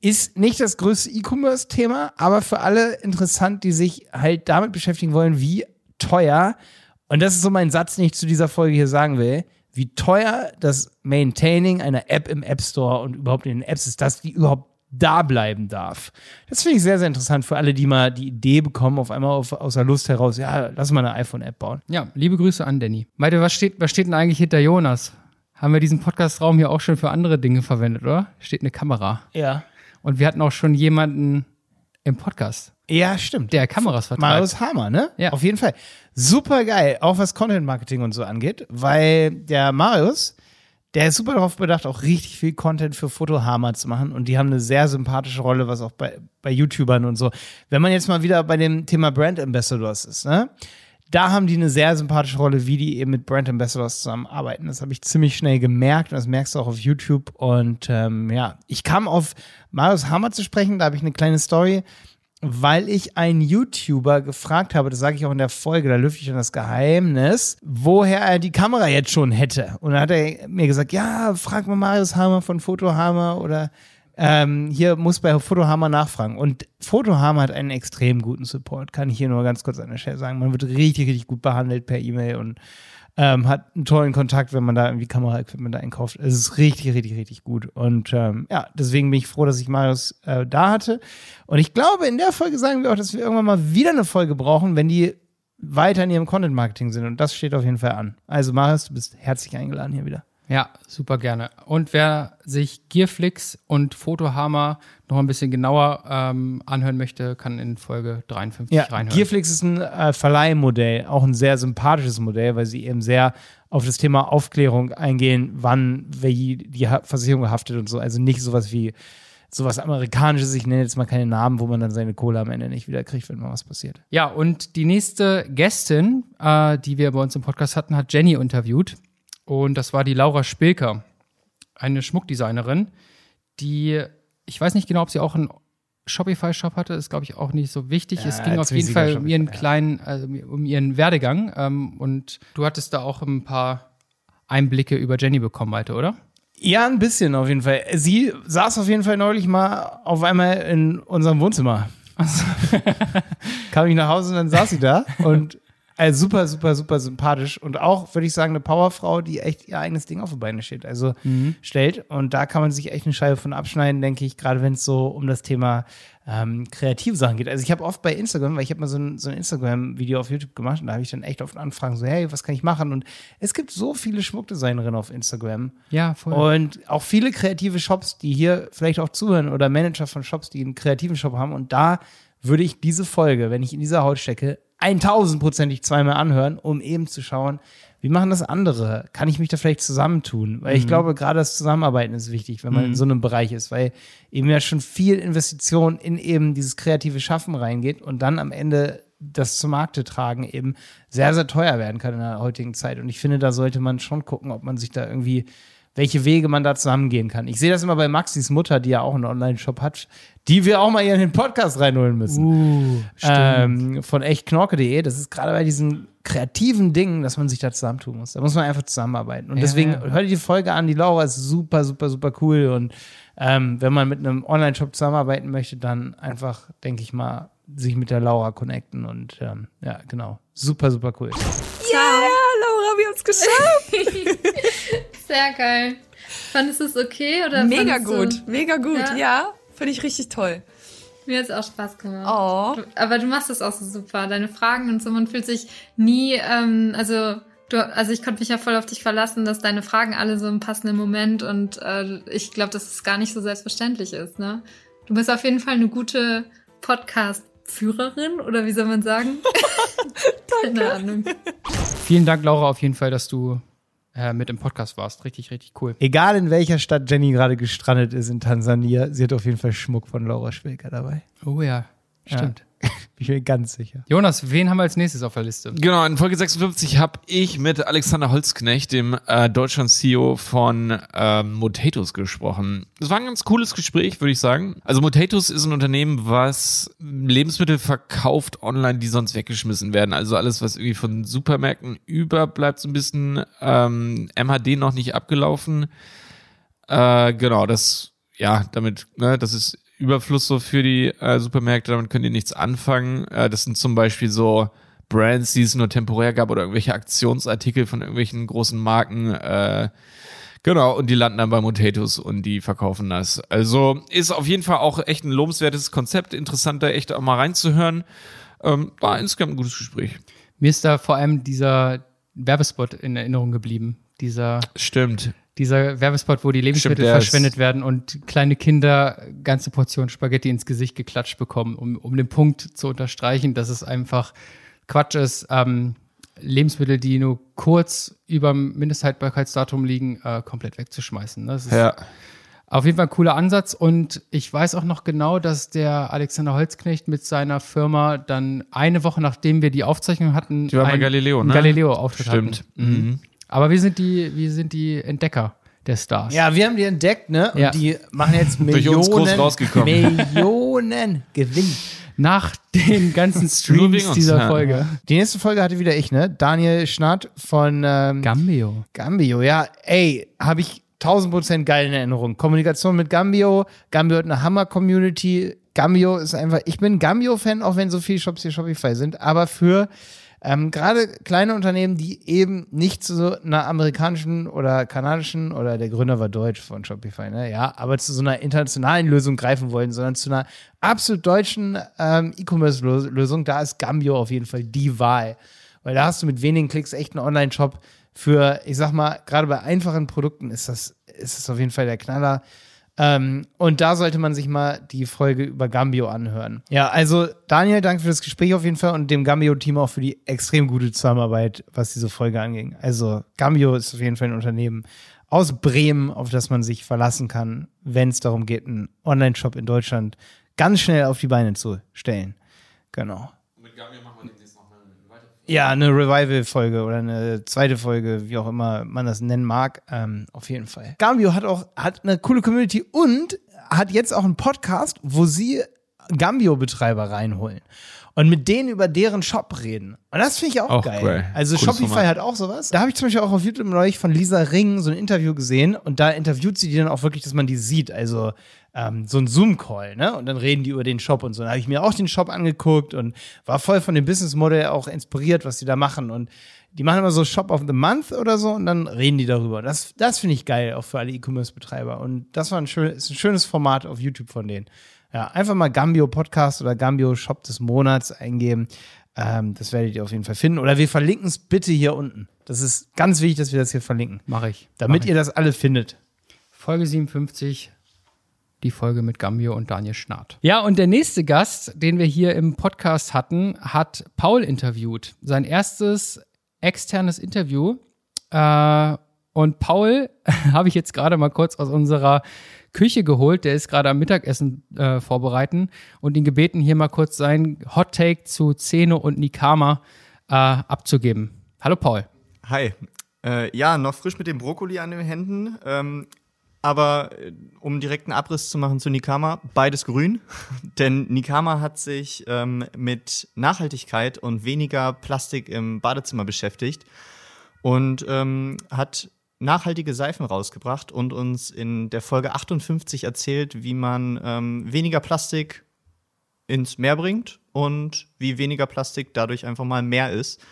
S2: Ist nicht das größte E-Commerce-Thema, aber für alle interessant, die sich halt damit beschäftigen wollen, wie teuer, und das ist so mein Satz, den ich zu dieser Folge hier sagen will, wie teuer das Maintaining einer App im App Store und überhaupt in den Apps ist, dass die überhaupt da bleiben darf. Das finde ich sehr, sehr interessant für alle, die mal die Idee bekommen, auf einmal auf, aus der Lust heraus, ja, lass mal eine iPhone-App bauen.
S1: Ja, liebe Grüße an Danny. Malte, was steht, was steht denn eigentlich hinter Jonas? Haben wir diesen Podcast-Raum hier auch schon für andere Dinge verwendet, oder? Steht eine Kamera.
S2: Ja.
S1: Und wir hatten auch schon jemanden im Podcast,
S2: Ja, stimmt.
S1: der Kameras vertreibt.
S2: Marius Hammer, ne?
S1: Ja.
S2: Auf jeden Fall. Super geil, auch was Content Marketing und so angeht, weil der Marius, der ist super darauf bedacht, auch richtig viel Content für Fotohammer zu machen und die haben eine sehr sympathische Rolle, was auch bei, bei YouTubern und so. Wenn man jetzt mal wieder bei dem Thema Brand Ambassadors ist, ne? Da haben die eine sehr sympathische Rolle, wie die eben mit Brand Ambassadors zusammenarbeiten. Das habe ich ziemlich schnell gemerkt und das merkst du auch auf YouTube. Und ähm, ja, ich kam auf Marius Hammer zu sprechen, da habe ich eine kleine Story weil ich einen YouTuber gefragt habe, das sage ich auch in der Folge, da lüfte ich dann das Geheimnis, woher er die Kamera jetzt schon hätte. Und dann hat er mir gesagt, ja, frag mal Marius Hammer von Fotohammer oder ähm, hier muss bei Fotohammer nachfragen. Und Fotohammer hat einen extrem guten Support, kann ich hier nur ganz kurz an der Stelle sagen. Man wird richtig, richtig gut behandelt per E-Mail und ähm, hat einen tollen Kontakt, wenn man da irgendwie Kameraequipment einkauft. Es ist richtig, richtig, richtig gut. Und ähm, ja, deswegen bin ich froh, dass ich Marius äh, da hatte. Und ich glaube, in der Folge sagen wir auch, dass wir irgendwann mal wieder eine Folge brauchen, wenn die weiter in ihrem Content-Marketing sind. Und das steht auf jeden Fall an. Also Marius, du bist herzlich eingeladen hier wieder.
S1: Ja, super gerne. Und wer sich Gearflix und Fotohammer noch ein bisschen genauer ähm, anhören möchte, kann in Folge 53
S2: Ja,
S1: reinhören.
S2: Gearflix ist ein äh, Verleihmodell, auch ein sehr sympathisches Modell, weil sie eben sehr auf das Thema Aufklärung eingehen, wann wie die Versicherung haftet und so. Also nicht sowas wie sowas Amerikanisches, ich nenne jetzt mal keine Namen, wo man dann seine Kohle am Ende nicht wieder kriegt, wenn mal was passiert.
S1: Ja, und die nächste Gästin, äh, die wir bei uns im Podcast hatten, hat Jenny interviewt. Und das war die Laura Spilker, eine Schmuckdesignerin, die, ich weiß nicht genau, ob sie auch einen Shopify-Shop hatte, ist, glaube ich, auch nicht so wichtig.
S2: Ja,
S1: es ging auf jeden Fall um ihren kleinen, also um ihren Werdegang. Ähm, und du hattest da auch ein paar Einblicke über Jenny bekommen, Malte, oder?
S2: Ja, ein bisschen auf jeden Fall. Sie saß auf jeden Fall neulich mal auf einmal in unserem Wohnzimmer. Kam ich nach Hause und dann saß sie da und also super, super, super sympathisch und auch, würde ich sagen, eine Powerfrau, die echt ihr eigenes Ding auf die Beine steht. Also stellt und da kann man sich echt eine Scheibe von abschneiden, denke ich, gerade wenn es so um das Thema ähm, kreative Sachen geht. Also ich habe oft bei Instagram, weil ich habe mal so ein, so ein Instagram-Video auf YouTube gemacht und da habe ich dann echt oft Anfragen so, hey, was kann ich machen? Und es gibt so viele Schmuckdesignerinnen auf Instagram.
S1: Ja, voll.
S2: Und auch viele kreative Shops, die hier vielleicht auch zuhören oder Manager von Shops, die einen kreativen Shop haben. Und da würde ich diese Folge, wenn ich in dieser Haut stecke, 1000%ig zweimal anhören, um eben zu schauen, wie machen das andere? Kann ich mich da vielleicht zusammentun? Weil ich glaube, gerade das Zusammenarbeiten ist wichtig, wenn man in so einem Bereich ist, weil eben ja schon viel Investition in eben dieses kreative Schaffen reingeht und dann am Ende das zum Markte tragen eben sehr, sehr teuer werden kann in der heutigen Zeit. Und ich finde, da sollte man schon gucken, ob man sich da irgendwie, welche Wege man da zusammengehen kann. Ich sehe das immer bei Maxis Mutter, die ja auch einen Online-Shop hat, die wir auch mal hier in den Podcast reinholen müssen.
S1: Uh,
S2: ähm, von echtknorke.de. Das ist gerade bei diesen kreativen Dingen, dass man sich da zusammentun muss. Da muss man einfach zusammenarbeiten. Und
S1: Ja,
S2: deswegen
S1: ja.
S2: hört ihr die Folge an. Die Laura ist super, super, super cool. Und ähm, wenn man mit einem Online-Shop zusammenarbeiten möchte, dann einfach, denke ich mal, sich mit der Laura connecten. Und ähm, ja, genau. Super, super cool.
S12: Ja, Laura, wir haben es geschafft.
S13: Sehr geil. Fandest du es okay? Oder
S12: Mega gut, mega gut.
S13: Ja?
S12: Ja, finde ich richtig toll.
S13: Mir hat es auch Spaß gemacht.
S12: Oh.
S13: Aber du machst es auch so super. Deine Fragen und so, man fühlt sich nie, ähm, also du, also ich konnte mich ja voll auf dich verlassen, dass deine Fragen alle so im passenden Moment und äh, ich glaube, dass es gar nicht so selbstverständlich ist, ne? Du bist auf jeden Fall eine gute Podcast-Führerin oder wie soll man sagen? Keine Ahnung.
S1: Vielen Dank, Laura, auf jeden Fall, dass du äh, mit im Podcast warst. Richtig, richtig cool.
S2: Egal in welcher Stadt Jenny gerade gestrandet ist in Tansania, sie hat auf jeden Fall Schmuck von Laura Schwilker dabei.
S1: Oh ja, stimmt.
S2: Ich bin ganz sicher.
S1: Jonas, wen haben wir als nächstes auf der Liste?
S3: Genau, in Folge 56 habe ich mit Alexander Holzknecht, dem äh, Deutschland-CEO von ähm, Motatos, gesprochen. Das war ein ganz cooles Gespräch, würde ich sagen. Also Motatos ist ein Unternehmen, was Lebensmittel verkauft online, die sonst weggeschmissen werden. Also alles, was irgendwie von Supermärkten überbleibt, so ein bisschen ähm, MHD noch nicht abgelaufen. Äh, genau, das, ja, damit, ne, das ist Überfluss so für die äh, Supermärkte, damit könnt ihr nichts anfangen. Äh, das sind zum Beispiel so Brands, die es nur temporär gab oder irgendwelche Aktionsartikel von irgendwelchen großen Marken. Äh, genau, und die landen dann bei Motatos und die verkaufen das. Also ist auf jeden Fall auch echt ein lobenswertes Konzept, interessant da echt auch mal reinzuhören. Ähm, war insgesamt ein gutes Gespräch.
S1: Mir ist da vor allem dieser Werbespot in Erinnerung geblieben. Dieser,
S3: Stimmt.
S1: Dieser Werbespot, wo die Lebensmittel
S3: Stimmt,
S1: verschwendet werden und kleine Kinder ganze Portionen Spaghetti ins Gesicht geklatscht bekommen, um, um den Punkt zu unterstreichen, dass es einfach Quatsch ist, ähm, Lebensmittel, die nur kurz über dem Mindesthaltbarkeitsdatum liegen, äh, komplett wegzuschmeißen. ne? Das ist
S3: Ja.
S1: auf jeden Fall ein cooler Ansatz und ich weiß auch noch genau, dass der Alexander Holzknecht mit seiner Firma dann eine Woche nachdem wir die Aufzeichnung hatten,
S3: Die bei
S1: ein-
S3: Galileo, ne?
S1: Galileo-Auftritt
S3: Stimmt.
S1: hatten. Mhm.
S3: Mhm.
S1: Aber wir sind die, wir sind die Entdecker der Stars.
S2: Ja, wir haben die entdeckt, ne? Und
S1: Ja.
S2: die machen jetzt
S3: Durch
S2: Millionen,
S3: uns groß rausgekommen.
S2: Millionen Gewinn.
S1: Nach den ganzen Streams
S3: uns,
S1: dieser
S3: ja.
S1: Folge.
S2: Die nächste Folge hatte wieder ich, ne? Daniel Schnatt von ähm,
S1: Gambio.
S2: Gambio, ja. Ey, habe ich 1000 Prozent geil in Erinnerung. Kommunikation mit Gambio. Gambio hat eine Hammer-Community. Gambio ist einfach, ich bin Gambio-Fan, auch wenn so viele Shops hier Shopify sind, aber für ähm, gerade kleine Unternehmen, die eben nicht zu so einer amerikanischen oder kanadischen oder der Gründer war deutsch von Shopify, ne? Ja, aber zu so einer internationalen Lösung greifen wollen, sondern zu einer absolut deutschen ähm, E-Commerce-Lösung, da ist Gambio auf jeden Fall die Wahl. Weil da hast du mit wenigen Klicks echt einen Online-Shop für, ich sag mal, gerade bei einfachen Produkten ist das, ist das auf jeden Fall der Knaller. Ähm, und da sollte man sich mal die Folge über Gambio anhören. Ja, also Daniel, danke für das Gespräch auf jeden Fall und dem Gambio-Team auch für die extrem gute Zusammenarbeit, was diese Folge anging. Also Gambio ist auf jeden Fall ein Unternehmen aus Bremen, auf das man sich verlassen kann, wenn es darum geht, einen Online-Shop in Deutschland ganz schnell auf die Beine zu stellen. Genau. Ja, eine Revival-Folge oder eine zweite Folge, wie auch immer man das nennen mag, ähm, auf jeden Fall. Gambio hat auch hat eine coole Community und hat jetzt auch einen Podcast, wo sie Gambio-Betreiber reinholen und mit denen über deren Shop reden. Und das finde ich auch,
S3: Auch
S2: geil.
S3: geil.
S2: Also
S3: Cooles
S2: Shopify
S3: Format.
S2: hat auch sowas. Da habe ich zum Beispiel auch auf YouTube neulich von Lisa Ring so ein Interview gesehen und da interviewt sie die dann auch wirklich, dass man die sieht. Also ähm, so ein Zoom-Call, ne? Und dann reden die über den Shop und so. Da habe ich mir auch den Shop angeguckt und war voll von dem Businessmodell auch inspiriert, was die da machen. Und die machen immer so Shop of the Month oder so und dann reden die darüber. Das, das finde ich geil, auch für alle E-Commerce-Betreiber. Und das war ein, schön, ist ein schönes Format auf YouTube von denen. Ja, einfach mal Gambio Podcast oder Gambio Shop des Monats eingeben. Ähm, das werdet ihr auf jeden Fall finden. Oder wir verlinken es bitte hier unten. Das ist ganz wichtig, dass wir das hier verlinken.
S1: Mache ich.
S2: Damit
S1: Mach
S2: ihr das alle findet.
S1: Folge 57, die Folge mit Gambio und Daniel Schnarrt. Ja, und der nächste Gast, den wir hier im Podcast hatten, hat Paul interviewt. Sein erstes externes Interview. Äh, und Paul habe ich jetzt gerade mal kurz aus unserer Küche geholt. Der ist gerade am Mittagessen äh, vorbereiten und ihn gebeten, hier mal kurz seinen Hot Take zu Zeno und Nikama äh, abzugeben. Hallo Paul.
S14: Hi. Äh, ja, noch frisch mit dem Brokkoli an den Händen. Ähm, aber äh, um direkt einen Abriss zu machen zu Nikama, beides grün. Denn Nikama hat sich ähm, mit Nachhaltigkeit und weniger Plastik im Badezimmer beschäftigt und ähm, hat nachhaltige Seifen rausgebracht und uns in der Folge 58 erzählt, wie man ähm, weniger Plastik ins Meer bringt und wie weniger Plastik dadurch einfach mal mehr ist.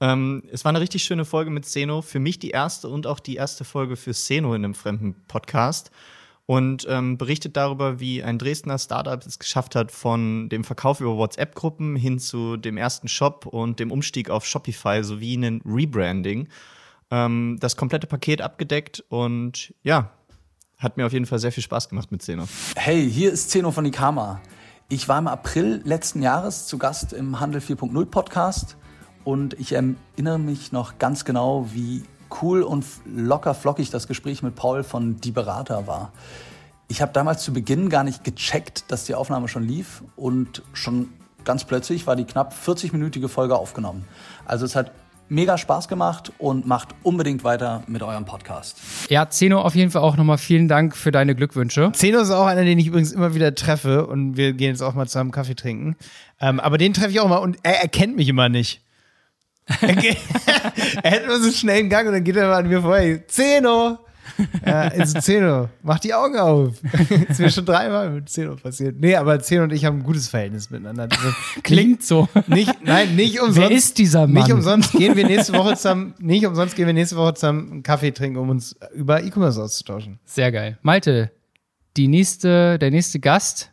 S14: Ähm, es war eine richtig schöne Folge mit Seno. Für mich die erste und auch die erste Folge für Seno in einem fremden Podcast. Und ähm, berichtet darüber, wie ein Dresdner Startup es geschafft hat, von dem Verkauf über WhatsApp-Gruppen hin zu dem ersten Shop und dem Umstieg auf Shopify sowie ein Rebranding. Ähm, das komplette Paket abgedeckt und ja, hat mir auf jeden Fall sehr viel Spaß gemacht mit Seno.
S15: Hey, hier ist Zeno von Ikama. Ich war im April letzten Jahres zu Gast im Handel 4.0 Podcast und ich erinnere mich noch ganz genau, wie cool und locker flockig das Gespräch mit Paul von Die Berater war. Ich habe damals zu Beginn gar nicht gecheckt, dass die Aufnahme schon lief und schon ganz plötzlich war die knapp 40-minütige Folge aufgenommen. Also es hat mega Spaß gemacht und macht unbedingt weiter mit eurem Podcast.
S1: Ja, Zeno, auf jeden Fall auch nochmal vielen Dank für deine Glückwünsche.
S2: Zeno ist auch einer, den ich übrigens immer wieder treffe und wir gehen jetzt auch mal zusammen Kaffee trinken. Ähm, aber den treffe ich auch mal und er erkennt mich immer nicht. Er, geht- er hat immer so schnell einen Gang und dann geht er mal an mir vorbei. Zeno! Ja, also Zeno, mach die Augen auf. ist mir schon dreimal mit Zeno passiert. Nee, aber Zeno und ich haben ein gutes Verhältnis miteinander. Also
S1: Klingt so.
S2: Nicht, nein, nicht umsonst.
S1: Wer ist dieser Mann?
S2: Nicht umsonst gehen wir nächste Woche zusammen, nicht umsonst gehen wir nächste Woche zusammen einen Kaffee trinken, um uns über E-Commerce auszutauschen.
S1: Sehr geil. Malte, die nächste, der nächste Gast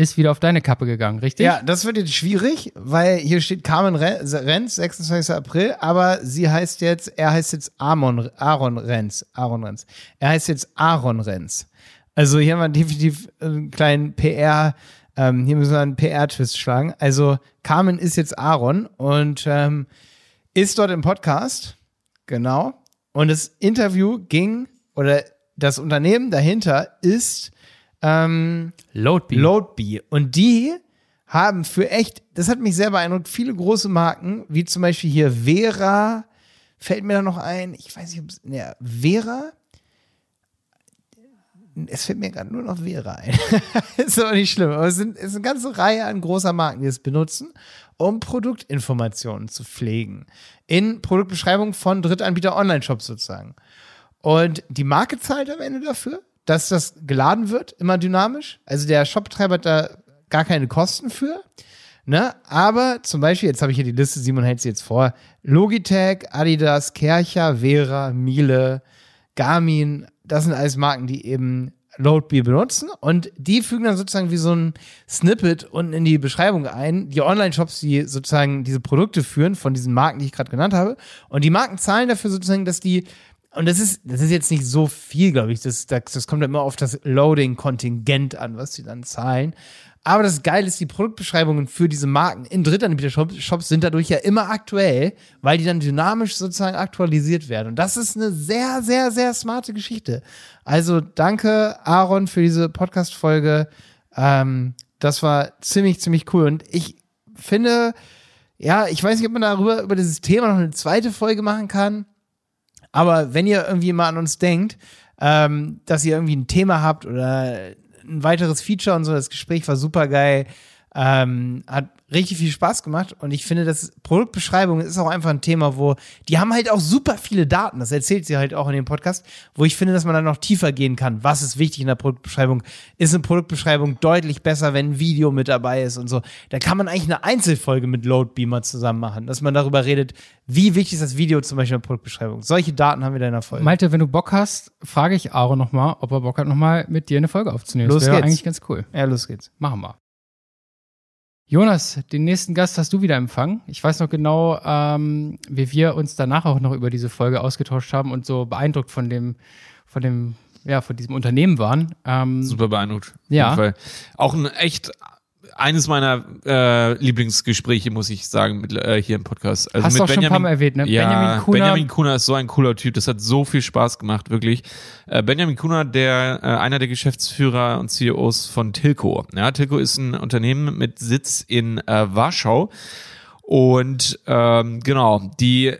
S1: ist wieder auf deine Kappe gegangen, richtig?
S2: Ja, das wird jetzt schwierig, weil hier steht Carmen Re- Renz, 26. April, aber sie heißt jetzt, er heißt jetzt Amon, Aaron Renz. Aaron Renz. Er heißt jetzt Aaron Renz. Also hier haben wir definitiv einen kleinen PR, ähm, hier müssen wir einen PR-Twist schlagen. Also Carmen ist jetzt Aaron und ähm, ist dort im Podcast. Genau. Und das Interview ging, oder das Unternehmen dahinter ist ähm,
S1: Loadbee.
S2: Loadbee. Und die haben für echt, das hat mich sehr beeindruckt, viele große Marken, wie zum Beispiel hier Vera, fällt mir da noch ein, ich weiß nicht, ob es, ne, Vera, es fällt mir gerade nur noch Vera ein. ist aber nicht schlimm, aber es, sind, es ist eine ganze Reihe an großer Marken, die es benutzen, um Produktinformationen zu pflegen. In Produktbeschreibung von Drittanbieter-Online-Shops sozusagen. Und die Marke zahlt am Ende dafür, dass das geladen wird, immer dynamisch. Also der Shopbetreiber hat da gar keine Kosten für. Ne? Aber zum Beispiel, jetzt habe ich hier die Liste, Simon hält sie jetzt vor: Logitech, Adidas, Kercher, Vera, Miele, Garmin, das sind alles Marken, die eben Loadbee benutzen und die fügen dann sozusagen wie so ein Snippet unten in die Beschreibung ein, die Online-Shops, die sozusagen diese Produkte führen von diesen Marken, die ich gerade genannt habe. Und die Marken zahlen dafür sozusagen, dass die und das ist, das ist jetzt nicht so viel, glaube ich. Das, das, das kommt immer auf das Loading-Kontingent an, was sie dann zahlen. Aber das Geile ist, die Produktbeschreibungen für diese Marken in Drittanbieter-Shops sind dadurch ja immer aktuell, weil die dann dynamisch sozusagen aktualisiert werden. Und das ist eine sehr, sehr, sehr smarte Geschichte. Also danke, Aaron, für diese Podcast-Folge. Ähm, das war ziemlich, ziemlich cool. Und ich finde, ja, ich weiß nicht, ob man darüber, über dieses Thema noch eine zweite Folge machen kann. Aber wenn ihr irgendwie mal an uns denkt, ähm, dass ihr irgendwie ein Thema habt oder ein weiteres Feature und so, das Gespräch war super geil, ähm, hat richtig viel Spaß gemacht und ich finde, das Produktbeschreibung ist auch einfach ein Thema, wo die haben halt auch super viele Daten, das erzählt sie halt auch in dem Podcast, wo ich finde, dass man dann noch tiefer gehen kann. Was ist wichtig in der Produktbeschreibung? Ist eine Produktbeschreibung deutlich besser, wenn ein Video mit dabei ist und so. Da kann man eigentlich eine Einzelfolge mit Loadbeamer zusammen machen, dass man darüber redet, wie wichtig ist das Video zum Beispiel in der Produktbeschreibung. Solche Daten haben wir da in der Folge.
S1: Malte, wenn du Bock hast, frage ich Aaron nochmal, ob er Bock hat, nochmal mit dir eine Folge aufzunehmen.
S2: Los
S1: das wäre
S2: geht's.
S1: eigentlich ganz cool.
S2: Ja, los geht's.
S1: Machen wir. Jonas, den nächsten Gast hast du wieder empfangen. Ich weiß noch genau, ähm, wie wir uns danach auch noch über diese Folge ausgetauscht haben und so beeindruckt von dem, von dem, ja, von diesem Unternehmen waren. Ähm,
S3: Super beeindruckt. auf
S1: Ja.
S3: jeden Fall. Auch ein echt eines meiner äh, Lieblingsgespräche, muss ich sagen, mit, äh, hier im Podcast. Also
S1: Hast du auch schon ein paar Mal erwähnt, ne?
S3: Ja,
S1: Benjamin Kuhner-
S3: Benjamin Kuhner ist so ein cooler Typ. Das hat so viel Spaß gemacht, wirklich. Äh, Benjamin Kuhner, der äh, einer der Geschäftsführer und CEOs von Tilco. Ja, Tilco ist ein Unternehmen mit Sitz in äh, Warschau. Und ähm, genau, die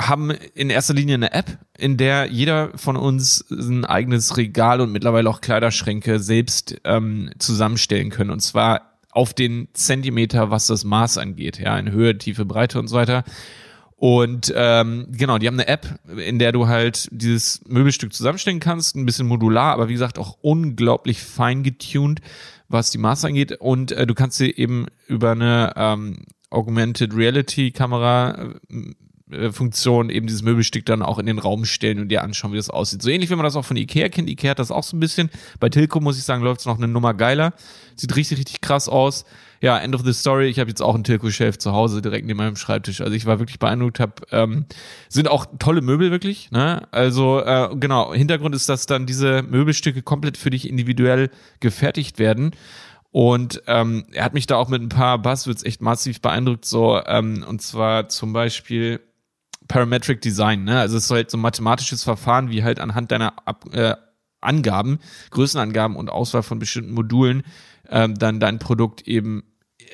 S3: haben in erster Linie eine App, in der jeder von uns ein eigenes Regal und mittlerweile auch Kleiderschränke selbst ähm, zusammenstellen können. Und zwar auf den Zentimeter, was das Maß angeht, ja, in Höhe, Tiefe, Breite und so weiter. Und ähm, genau, die haben eine App, in der du halt dieses Möbelstück zusammenstellen kannst, ein bisschen modular, aber wie gesagt auch unglaublich fein getuned, was die Maße angeht. Und äh, du kannst sie eben über eine ähm, Augmented Reality Kamera äh, Funktion eben dieses Möbelstück dann auch in den Raum stellen und dir anschauen, wie das aussieht. So ähnlich wie man das auch von Ikea kennt. Ikea hat das auch so ein bisschen. Bei Tilco muss ich sagen, läuft es noch eine Nummer geiler. Sieht richtig, richtig krass aus. Ja, End of the Story. Ich habe jetzt auch einen Tilco-Shelf zu Hause direkt neben meinem Schreibtisch. Also ich war wirklich beeindruckt. Hab, ähm, sind auch tolle Möbel wirklich. Ne? Also äh, genau, Hintergrund ist, dass dann diese Möbelstücke komplett für dich individuell gefertigt werden. Und ähm, er hat mich da auch mit ein paar Buzzwords echt massiv beeindruckt. So ähm, und zwar zum Beispiel Parametric Design, ne? Also es ist halt so ein mathematisches Verfahren, wie halt anhand deiner Ab äh, Angaben, Größenangaben und Auswahl von bestimmten Modulen ähm, dann dein Produkt eben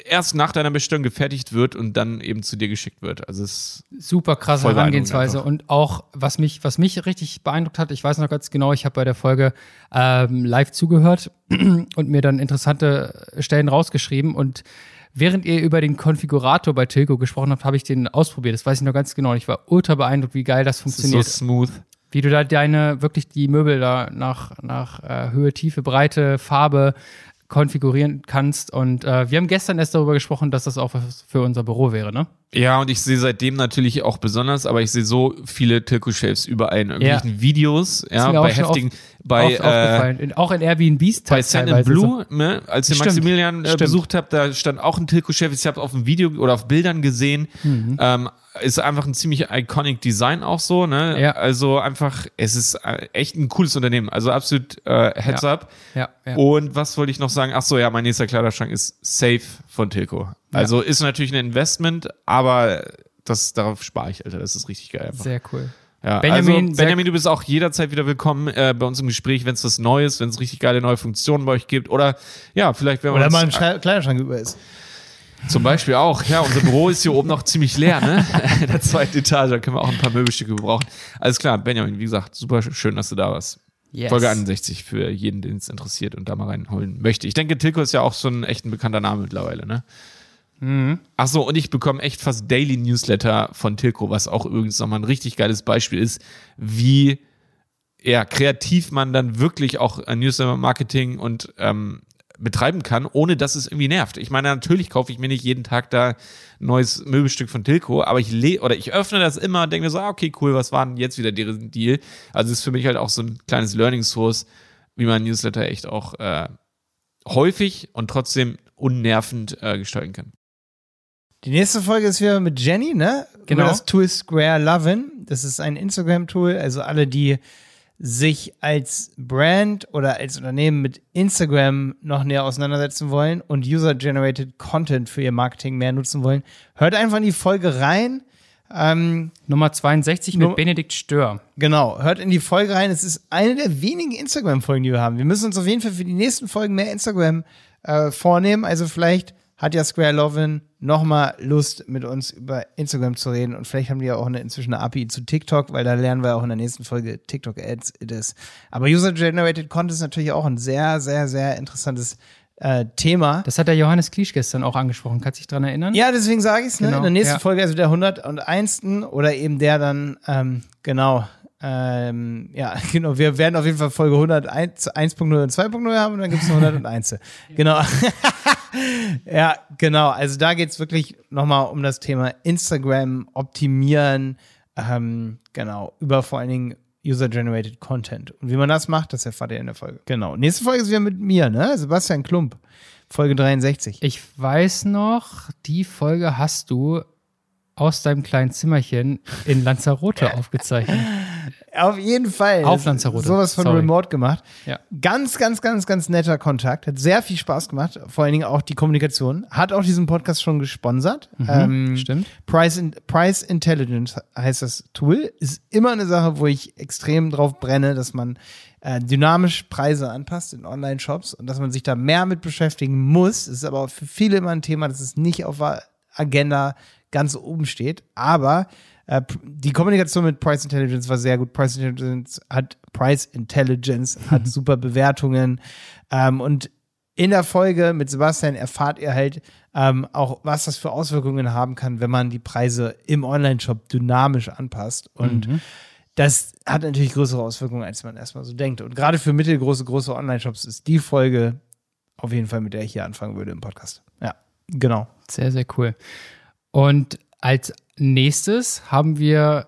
S3: erst nach deiner Bestellung gefertigt wird und dann eben zu dir geschickt wird. Also es ist
S1: super krasse Herangehensweise und auch was mich was mich richtig beeindruckt hat, ich weiß noch ganz genau, ich habe bei der Folge ähm, live zugehört und mir dann interessante Stellen rausgeschrieben und während ihr über den Konfigurator bei Tilco gesprochen habt, habe ich den ausprobiert. Das weiß ich noch ganz genau. Ich war ultra beeindruckt, wie geil das funktioniert.
S3: so smooth.
S1: Wie du da deine, wirklich die Möbel da nach, nach äh, Höhe, Tiefe, Breite, Farbe konfigurieren kannst. Und äh, wir haben gestern erst darüber gesprochen, dass das auch was für unser Büro wäre, ne?
S3: Ja, und ich sehe seitdem natürlich auch besonders, aber ich sehe so viele Tilco-Shelves überall in irgendwelchen ja. Videos, ja, bei heftigen, bei
S1: oft äh, in, auch in Airbnbs
S3: bei Sand and Blue, so. ne, als ihr Maximilian äh, besucht habt, da stand auch ein Tilco-Shelf. Ich habe auf dem Video oder auf Bildern gesehen. Mhm. Ähm, ist einfach ein ziemlich iconic Design auch so, ne?
S1: Ja.
S3: Also einfach, es ist äh, echt ein cooles Unternehmen. Also absolut äh, Heads
S1: ja.
S3: up.
S1: Ja, ja.
S3: Und was wollte ich noch sagen? Ach so, ja, mein nächster Kleiderschrank ist safe von Tilco. Also ist natürlich ein Investment, aber das, darauf spare ich, Alter. Das ist richtig geil. Einfach.
S1: Sehr cool.
S3: Ja, Benjamin, also, Benjamin, du bist auch jederzeit wieder willkommen äh, bei uns im Gespräch, wenn es was Neues, wenn es richtig geile neue Funktionen bei euch gibt. Oder ja, vielleicht wenn man.
S2: Oder mal ein Kleiderschrank über ist.
S3: Zum Beispiel auch. Ja, unser Büro ist hier oben noch ziemlich leer, ne? In der zweiten Etage, da können wir auch ein paar Möbelstücke gebrauchen. Alles klar, Benjamin, wie gesagt, super schön, dass du da warst. Yes. Folge 61 für jeden, den es interessiert und da mal reinholen möchte. Ich denke, Tilko ist ja auch so ein echt ein bekannter Name mittlerweile, ne?
S1: Mhm.
S3: Ach so, und ich bekomme echt fast Daily Newsletter von Tilko, was auch übrigens nochmal ein richtig geiles Beispiel ist, wie ja, kreativ man dann wirklich auch Newsletter-Marketing und ähm, betreiben kann, ohne dass es irgendwie nervt. Ich meine, natürlich kaufe ich mir nicht jeden Tag da ein neues Möbelstück von Tilco, aber ich le oder ich öffne das immer und denke mir so, ah, okay, cool, was war denn jetzt wieder deren Deal? Also ist für mich halt auch so ein kleines Learning Source, wie man Newsletter echt auch äh, häufig und trotzdem unnervend äh, gestalten kann.
S2: Die nächste Folge ist wieder mit Jenny, ne?
S1: Genau.
S2: Über das Tool Square Lovin. Das ist ein Instagram-Tool. Also alle, die sich als Brand oder als Unternehmen mit Instagram noch näher auseinandersetzen wollen und User-Generated Content für ihr Marketing mehr nutzen wollen, hört einfach in die Folge rein. Ähm,
S1: Nummer 62 mit Benedikt Stör.
S2: Genau, hört in die Folge rein. Es ist eine der wenigen Instagram-Folgen, die wir haben. Wir müssen uns auf jeden Fall für die nächsten Folgen mehr Instagram äh, vornehmen. Also vielleicht hat ja Square Lovin nochmal Lust, mit uns über Instagram zu reden. Und vielleicht haben die ja auch eine, inzwischen eine API zu TikTok, weil da lernen wir auch in der nächsten Folge TikTok Ads it is. Aber User-Generated Content ist natürlich auch ein sehr, sehr, sehr interessantes äh, Thema.
S1: Das hat der Johannes Kliesch gestern auch angesprochen. Kannst du dich dran erinnern?
S2: Ja, deswegen sage ich es. Ne?
S1: Genau,
S2: In der nächsten
S1: ja.
S2: Folge, also der 101. oder eben der dann, ähm, genau, ähm, ja, genau, wir werden auf jeden Fall Folge 101, 1.0 und 2.0 haben und dann gibt es 101. genau. Ja, genau. Also da geht es wirklich nochmal um das Thema Instagram optimieren, ähm, genau, über vor allen Dingen User-Generated Content. Und wie man das macht, das erfahrt ihr in der Folge. Genau. Nächste Folge ist wieder mit mir, ne? Sebastian Klump. Folge 63.
S1: Ich weiß noch, die Folge hast du aus deinem kleinen Zimmerchen in Lanzarote aufgezeichnet.
S2: Auf jeden Fall.
S1: Auf Lanzarote.
S2: Sowas von
S1: Sorry.
S2: Remote gemacht.
S1: Ja.
S2: Ganz, ganz, ganz, ganz netter Kontakt. Hat sehr viel Spaß gemacht. Vor allen Dingen auch die Kommunikation. Hat auch diesen Podcast schon gesponsert.
S1: Mhm,
S2: ähm,
S1: stimmt.
S2: Price, in, Price Intelligence heißt das Tool. Ist immer eine Sache, wo ich extrem drauf brenne, dass man äh, dynamisch Preise anpasst in Online-Shops und dass man sich da mehr mit beschäftigen muss. Es ist aber für viele immer ein Thema, das ist nicht auf der Agenda ganz oben steht. Aber äh, die Kommunikation mit Price Intelligence war sehr gut. Price Intelligence hat Price Intelligence hat super Bewertungen ähm, und in der Folge mit Sebastian erfahrt ihr halt ähm, auch, was das für Auswirkungen haben kann, wenn man die Preise im Online-Shop dynamisch anpasst. Und
S1: Mhm.
S2: das hat natürlich größere Auswirkungen, als man erstmal so denkt. Und gerade für mittelgroße, große Online-Shops ist die Folge auf jeden Fall, mit der ich hier anfangen würde im Podcast. Ja, genau.
S1: Sehr, sehr cool. Und als nächstes haben wir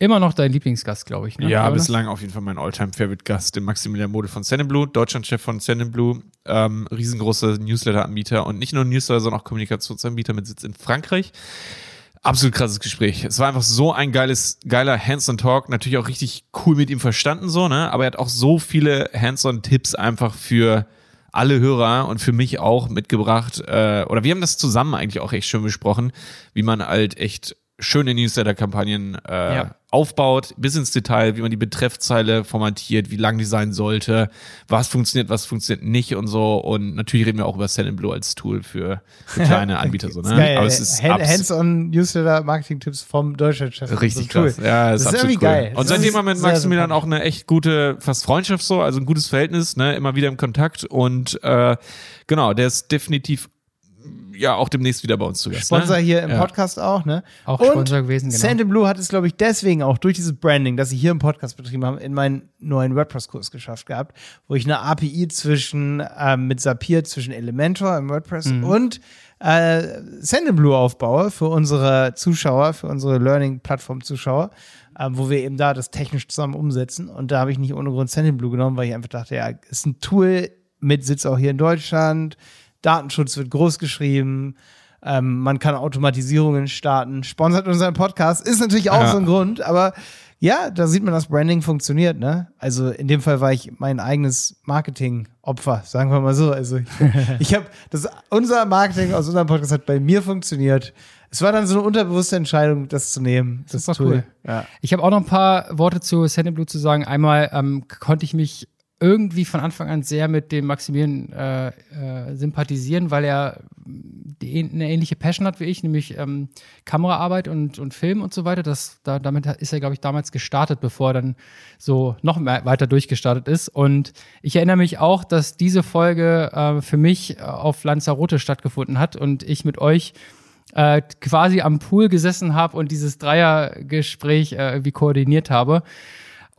S1: immer noch deinen Lieblingsgast, glaube ich. Ne?
S3: Ja,
S1: Jonas?
S3: bislang auf jeden Fall mein Alltime-Favorite-Gast, den Maximilian Mode von Blue, Deutschlandchef von Blue, ähm, riesengroßer Newsletter-Anbieter und nicht nur Newsletter, sondern auch Kommunikationsanbieter mit Sitz in Frankreich. Absolut krasses Gespräch. Es war einfach so ein geiles, geiler Hands-on-Talk. Natürlich auch richtig cool mit ihm verstanden, so, ne? Aber er hat auch so viele Hands-on-Tipps einfach für alle Hörer und für mich auch mitgebracht. Äh, oder wir haben das zusammen eigentlich auch echt schön besprochen, wie man halt echt schöne Newsletter-Kampagnen äh,
S1: Ja.
S3: Aufbaut, bis ins Detail, wie man die Betreffzeile formatiert, wie lang die sein sollte, was funktioniert, was funktioniert nicht und so. Und natürlich reden wir auch über Send Blue als Tool für, für kleine Anbieter. so,
S2: Ist
S3: ne?
S2: geil.
S3: Aber es ist
S2: Hands-on Newsletter-Marketing-Tipps vom Deutschlandchef.
S3: Richtig
S2: So cool.
S3: krass. Ja, das,
S2: ist
S3: absolut
S2: irgendwie
S3: cool.
S2: geil.
S3: Und seitdem
S2: ist
S3: haben wir mit Maximilian auch eine echt gute, fast Freundschaft so, also ein gutes Verhältnis, ne, immer wieder im Kontakt und äh, genau, der ist definitiv ja auch demnächst wieder bei uns zu Gast.
S2: Sponsor
S3: ne?
S2: hier im
S3: ja.
S2: Podcast auch, ne?
S1: Auch
S2: und
S1: Sponsor gewesen, genau.
S2: Sand Blue hat es, glaube ich, deswegen auch durch dieses Branding, das sie hier im Podcast betrieben haben, in meinen neuen WordPress-Kurs geschafft gehabt, wo ich eine API zwischen ähm, mit Zapier zwischen Elementor im WordPress
S1: Mhm.
S2: und äh, Sendinblue aufbaue für unsere Zuschauer, für unsere Learning-Plattform-Zuschauer, ähm, wo wir eben da das technisch zusammen umsetzen. Und da habe ich nicht ohne Grund Sendinblue genommen, weil ich einfach dachte, ja, ist ein Tool mit Sitz auch hier in Deutschland, Datenschutz wird groß geschrieben, ähm, man kann Automatisierungen starten, sponsert unseren Podcast, ist natürlich auch
S3: Ja.
S2: so ein Grund, aber ja, da sieht man, dass Branding funktioniert, ne? Also in dem Fall war ich mein eigenes Marketing-Opfer, sagen wir mal so. Also ich, ich habe das, unser Marketing aus unserem Podcast hat bei mir funktioniert. Es war dann so eine unterbewusste Entscheidung, das zu nehmen. Das,
S1: war
S2: Tool.
S1: cool.
S2: Ja.
S1: Ich habe auch noch ein paar Worte zu Sand Blue zu sagen. Einmal ähm, konnte ich mich irgendwie von Anfang an sehr mit dem Maximilian äh, äh, sympathisieren, weil er eine ähnliche Passion hat wie ich, nämlich ähm, Kameraarbeit und, und Film und so weiter. Das, da, damit ist er, glaube ich, damals gestartet, bevor er dann so noch mehr weiter durchgestartet ist. Und ich erinnere mich auch, dass diese Folge äh, für mich äh, auf Lanzarote stattgefunden hat und ich mit euch äh, quasi am Pool gesessen habe und dieses Dreiergespräch äh, irgendwie koordiniert habe.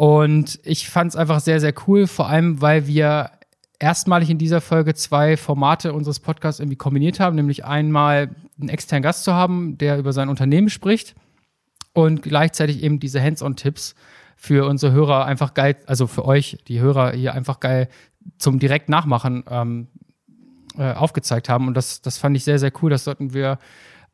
S1: Und ich fand es einfach sehr, sehr cool, vor allem, weil wir erstmalig in dieser Folge zwei Formate unseres Podcasts irgendwie kombiniert haben, nämlich einmal einen externen Gast zu haben, der über sein Unternehmen spricht und gleichzeitig eben diese Hands-on-Tipps für unsere Hörer einfach geil, also für euch, die Hörer hier einfach geil zum direkt Nachmachen ähm, äh, aufgezeigt haben. Und das, das fand ich sehr, sehr cool. Das sollten wir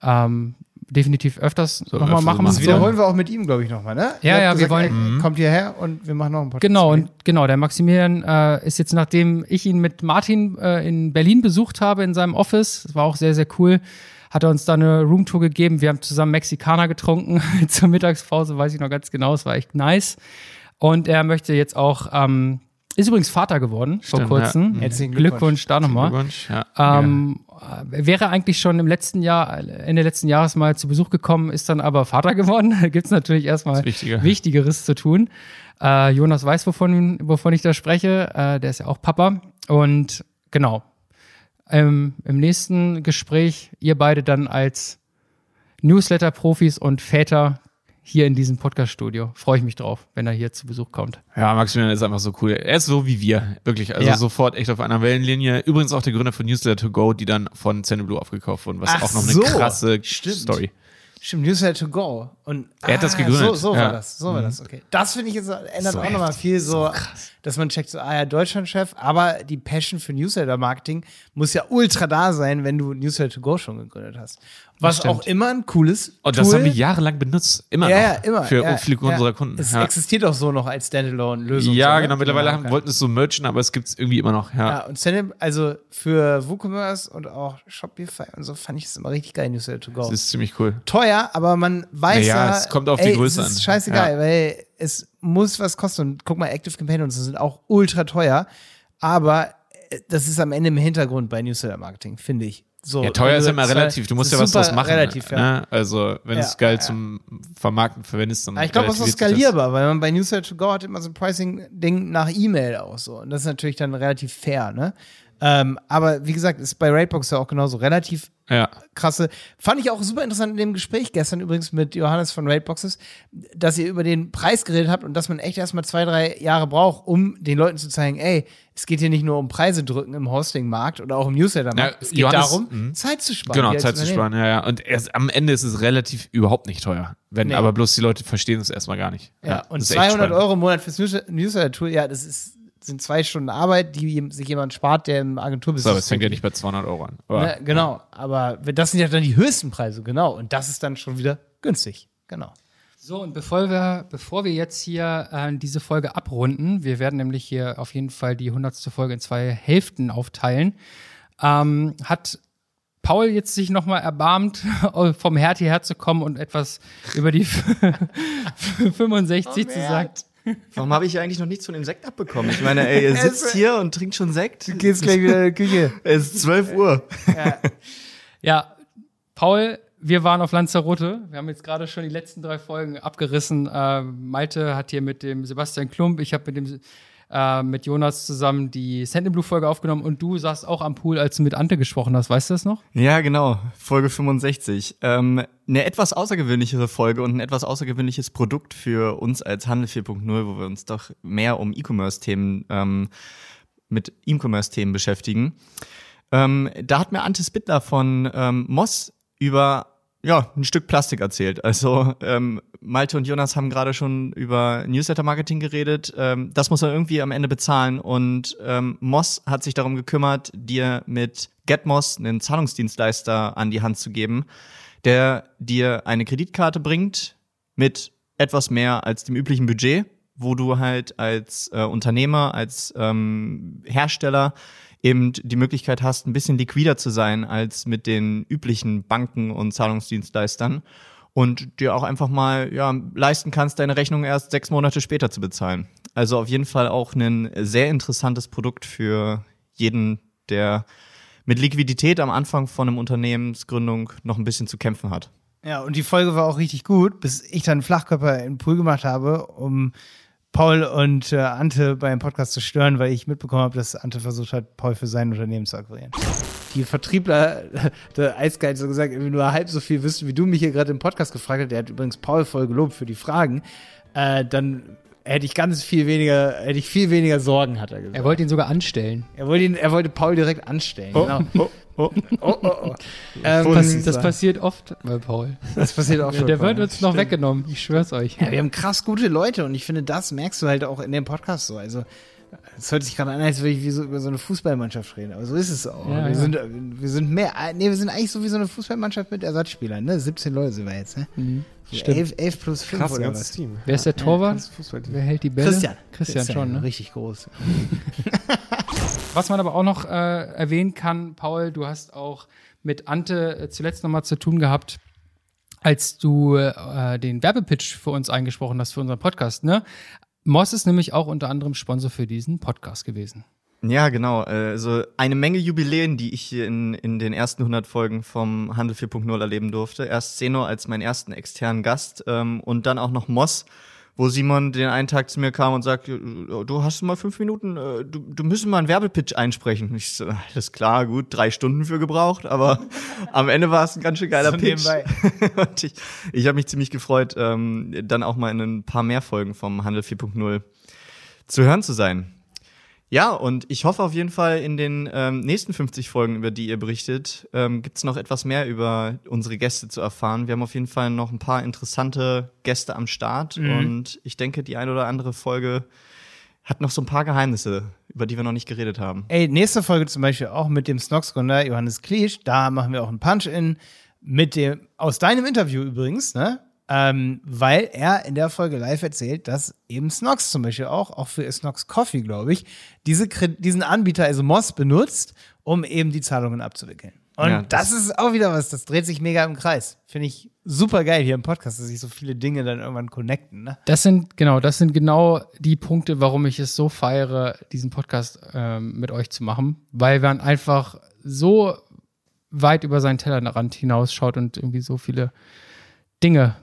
S1: ähm, definitiv öfters nochmal
S3: öfter
S1: machen.
S2: Das wiederholen wir auch mit ihm, glaube ich, nochmal, ne?
S1: Ja, ja, wir
S2: gesagt,
S1: wollen-
S2: ey, Kommt hierher und wir machen noch einen Podcast.
S1: Genau, und genau, der Maximilian äh, ist jetzt, nachdem ich ihn mit Martin äh, in Berlin besucht habe, in seinem Office, das war auch sehr, sehr cool, hat er uns da eine Roomtour gegeben. Wir haben zusammen Mexikaner getrunken zur Mittagspause, weiß ich noch ganz genau, es war echt nice. Und er möchte jetzt auch, ähm, ist übrigens Vater geworden vor
S3: Stimmt,
S1: kurzem.
S3: ja.
S2: Herzlichen
S1: Glückwunsch da nochmal.
S3: Glückwunsch, ja.
S1: Ähm, äh, wäre eigentlich schon im letzten Jahr, Ende letzten Jahres mal zu Besuch gekommen, ist dann aber Vater geworden. Da gibt's natürlich erstmal
S3: Wichtiger.
S1: Wichtigeres zu tun. Äh, Jonas weiß, wovon, wovon ich da spreche. Äh, der ist ja auch Papa. Und genau. Ähm, Im nächsten Gespräch, ihr beide dann als Newsletter-Profis und Väter hier in diesem Podcast-Studio. Freue ich mich drauf, wenn er hier zu Besuch kommt.
S3: Ja, Maximilian ist einfach so cool. Er ist so wie wir, wirklich. Also
S1: Ja.
S3: sofort echt auf einer Wellenlinie. Übrigens auch der Gründer von Newsletter to Go, die dann von Blue aufgekauft wurden, was
S2: Ach
S3: auch noch eine
S2: so.
S3: krasse
S2: Stimmt.
S3: Story.
S2: Stimmt, Newsletter to go. Und,
S3: Er hat das
S2: ah,
S3: gegründet.
S2: So, so war
S3: Ja.
S2: das, so war
S3: Mhm.
S2: das, okay. Das finde ich jetzt ändert
S3: So
S2: auch nochmal viel so, dass man checkt so, ah ja, Deutschlandchef, aber die Passion für Newsletter-Marketing muss ja ultra da sein, wenn du Newsletter to go schon gegründet hast. Was auch immer ein cooles
S3: Und das
S2: Tool.
S3: haben wir jahrelang benutzt. Immer
S2: ja,
S3: noch.
S2: ja, immer.
S3: Für
S2: ja,
S3: viele
S2: ja.
S3: unserer Kunden.
S2: Es
S3: ja.
S2: existiert auch so noch als Standalone-Lösung.
S3: ja,
S2: so, ne?
S3: genau. Mittlerweile haben, wollten es so merchen, aber es gibt es irgendwie immer noch. Ja.
S2: Ja, und Stand also für WooCommerce und auch Shopify und so fand ich es immer richtig geil, Newsletter to go.
S3: Das ist ziemlich cool.
S2: teuer, aber man weiß
S3: Naja,
S2: ja,
S3: es kommt auf die
S2: ey,
S3: Größe
S2: es ist
S3: an.
S2: scheißegal,
S3: Ja.
S2: weil es muss was kosten. Und guck mal, Active Campaign und so sind auch ultra teuer, aber äh, das ist am Ende im Hintergrund bei Newsletter Marketing, finde ich. So,
S3: ja, teuer ist ja immer
S2: zwei-
S3: relativ. Du musst ja was draus machen.
S2: Relativ, ja.
S3: ne? Also, wenn
S2: Ja,
S3: es geil
S2: ja,
S3: zum Vermarkten verwendest, dann.
S2: Aber ich glaube, das ist skalierbar, weil man bei Newsletter to Go hat immer so ein Pricing-Ding nach E-Mail auch so. Und das ist natürlich dann relativ fair, ne? Ähm, aber wie gesagt, ist bei Ratebox ja auch genauso relativ
S3: Ja.
S2: krasse. Fand ich auch super interessant in dem Gespräch gestern übrigens mit Johannes von Rateboxes, dass ihr über den Preis geredet habt und dass man echt erstmal zwei, drei Jahre braucht, um den Leuten zu zeigen, ey, es geht hier nicht nur um Preise drücken im Hosting-Markt oder auch im Newsletter-Markt.
S3: Ja,
S2: es geht
S3: Johannes-
S2: darum,
S3: mhm.
S2: Zeit zu sparen.
S3: Genau, Zeit zu sparen, ja, ja. Und erst, am Ende ist es relativ überhaupt nicht teuer. Wenn,
S2: Nee.
S3: aber bloß die Leute verstehen es erstmal gar nicht.
S2: Ja, und
S3: ist echt
S2: 200
S3: spannend.
S2: Euro im Monat fürs News- Newsletter-Tool, ja, das ist, sind zwei Stunden Arbeit, die sich jemand spart, der im Agenturbusiness
S3: So, aber es fängt ja nicht bei 200 Euro an.
S2: Ne, genau, aber das sind ja dann die höchsten Preise, genau. Und das ist dann schon wieder günstig, genau.
S1: So, und bevor wir, bevor wir jetzt hier äh, diese Folge abrunden, wir werden nämlich hier auf jeden Fall die 100. Folge in zwei Hälften aufteilen, ähm, hat Paul jetzt sich nochmal erbarmt, vom Herd hierher zu kommen und etwas über die 65 zu sagen.
S14: Warum habe ich eigentlich noch nichts von dem Sekt abbekommen? Ich meine, ey, ihr sitzt hier und trinkt schon Sekt. Du
S2: gehst gleich wieder in die Küche.
S14: Es ist 12 Uhr.
S1: Ja, Paul, wir waren auf Lanzarote. Wir haben jetzt gerade schon die letzten drei Folgen abgerissen. Äh, Malte hat hier mit dem Sebastian Klump, ich habe mit dem äh, mit Jonas zusammen die Sand Blue Folge aufgenommen und du saßt auch am Pool, als du mit Ante gesprochen hast. Weißt du das noch?
S14: Ja, genau. Folge 65. Ähm, eine etwas außergewöhnlichere Folge und ein etwas außergewöhnliches Produkt für uns als Handel 4.0, wo wir uns doch mehr um E-Commerce-Themen ähm, mit E-Commerce-Themen beschäftigen. Ähm, da hat mir Ante Spittler von ähm, Moss über ja, ein Stück Plastik erzählt. Also ähm, Malte und Jonas haben gerade schon über Newsletter-Marketing geredet. Ähm, das muss er irgendwie am Ende bezahlen. Und ähm, Moss hat sich darum gekümmert, dir mit GetMoss einen Zahlungsdienstleister an die Hand zu geben, der dir eine Kreditkarte bringt mit etwas mehr als dem üblichen Budget, wo du halt als äh, Unternehmer, als ähm, Hersteller eben die Möglichkeit hast, ein bisschen liquider zu sein als mit den üblichen Banken und Zahlungsdienstleistern und dir auch einfach mal ja, leisten kannst, deine Rechnung erst sechs Monate später zu bezahlen. Also auf jeden Fall auch ein sehr interessantes Produkt für jeden, der mit Liquidität am Anfang von einem Unternehmensgründung noch ein bisschen zu kämpfen hat.
S2: Ja, und die Folge war auch richtig gut, bis ich dann Flachkörper im Pool gemacht habe, um Paul und äh, Ante beim Podcast zu stören, weil ich mitbekommen habe, dass Ante versucht hat, Paul für sein Unternehmen zu akquirieren. Die Vertriebler, der Eisgeil hat so gesagt, nur halb so viel wissen, wie du mich hier gerade im Podcast gefragt hast. Der hat übrigens Paul voll gelobt für die Fragen. Äh, dann hätte ich ganz viel weniger, hätte ich viel weniger Sorgen, hat er gesagt.
S1: Er wollte ihn sogar anstellen.
S2: Er wollte ihn, er wollte Paul direkt anstellen.
S1: Oh,
S2: genau.
S1: oh,
S2: oh, oh, oh, oh.
S1: Ähm, das, das passiert oft bei Paul.
S2: Das passiert auch
S1: Der,
S2: schon.
S1: der wird uns noch
S2: Stimmt.
S1: weggenommen. Ich schwör's euch.
S2: Ja, wir haben krass gute Leute und ich finde, das merkst du halt auch in dem Podcast so. Also, es hört sich gerade an, als würde ich wie so über so eine Fußballmannschaft reden, aber so ist es auch.
S1: Ja,
S2: wir,
S1: ja.
S2: Sind, wir sind mehr, nee, wir sind eigentlich so wie so eine Fußballmannschaft mit Ersatzspielern, ne? 17 Leute sind wir jetzt, ne?
S1: Mhm.
S2: So
S1: Stimmt.
S2: 11, 11 plus 5
S16: Krass,
S2: oder was?
S16: Team.
S1: Wer ist der
S2: Ja,
S1: Torwart?
S2: Fußballteam.
S1: Wer hält die Bälle?
S2: Christian.
S1: Christian, schon, ne?
S2: Richtig groß.
S1: Was man aber auch noch äh, erwähnen kann, Paul, du hast auch mit Ante äh, zuletzt nochmal zu tun gehabt, als du äh, den Werbepitch für uns eingesprochen hast, für unseren Podcast, ne? Moss ist nämlich auch unter anderem Sponsor für diesen Podcast gewesen.
S14: Ja, genau. äh, Also eine Menge Jubiläen, die ich hier in, in den ersten 100 Folgen vom Handel 4.0 erleben durfte. Erst Zeno als meinen ersten externen Gast ähm, und dann auch noch Moss, wo Simon den einen Tag zu mir kam und sagte, du hast mal fünf Minuten, äh, du, du müsstest mal einen Werbepitch einsprechen. Ich so, alles klar, gut, drei Stunden für gebraucht, aber am Ende war es ein ganz schön geiler
S2: So
S14: Pitch. und ich, ich habe mich ziemlich gefreut, ähm, dann auch mal in ein paar mehr Folgen vom Handel 4.0 zu hören zu sein. Ja, und ich hoffe auf jeden Fall in den ähm, nächsten 50 Folgen, über die ihr berichtet, ähm, gibt es noch etwas mehr über unsere Gäste zu erfahren. Wir haben auf jeden Fall noch ein paar interessante Gäste am Start
S2: Mhm.
S14: und ich denke, die eine oder andere Folge hat noch so ein paar Geheimnisse, über die wir noch nicht geredet haben.
S2: Ey, nächste Folge zum Beispiel auch mit dem Snox-Gründer Johannes Kliesch. Da machen wir auch einen Punch-In mit dem, aus deinem Interview übrigens, ne? Ähm, weil er in der Folge live erzählt, dass eben Snox zum Beispiel auch, auch für Snox Coffee, glaube ich, diese, diesen Anbieter, also Moss, benutzt, um eben die Zahlungen abzuwickeln. Und
S14: Ja,
S2: das, ist auch wieder was, das dreht sich mega im Kreis. Finde ich super geil hier im Podcast, dass sich so viele Dinge dann irgendwann connecten. Ne?
S1: Das sind, genau, das sind genau die Punkte, warum ich es so feiere, diesen Podcast ähm, mit euch zu machen, weil man einfach so weit über seinen Tellerrand hinausschaut und irgendwie so viele Dinge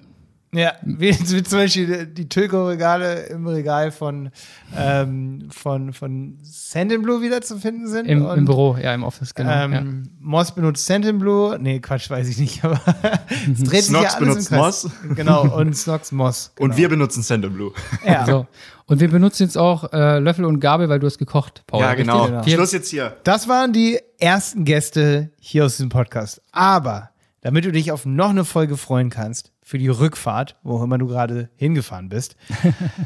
S2: Ja, wie, wie zum Beispiel die Tilgo-Regale im Regal von, ähm, von, von Sandinblue wieder zu finden sind.
S1: im,
S2: Und,
S1: im Büro, ja, im Office, genau.
S2: Ähm, Moss benutzt Sandinblue. Nee, Quatsch, weiß ich nicht, aber es dreht sich
S14: Snox
S2: ja alles
S14: benutzt. Moss.
S2: Genau, und Snox Moss. Genau.
S14: Und wir benutzen Sandblue.
S2: Ja.
S1: So. Und wir benutzen jetzt auch äh, Löffel und Gabel, weil du hast gekocht, Paul.
S14: ja, genau.
S1: Wir-
S14: Schluss jetzt hier.
S2: Das waren die ersten Gäste hier aus diesem Podcast. Aber damit du dich auf noch eine Folge freuen kannst, für die Rückfahrt, wo immer du gerade hingefahren bist,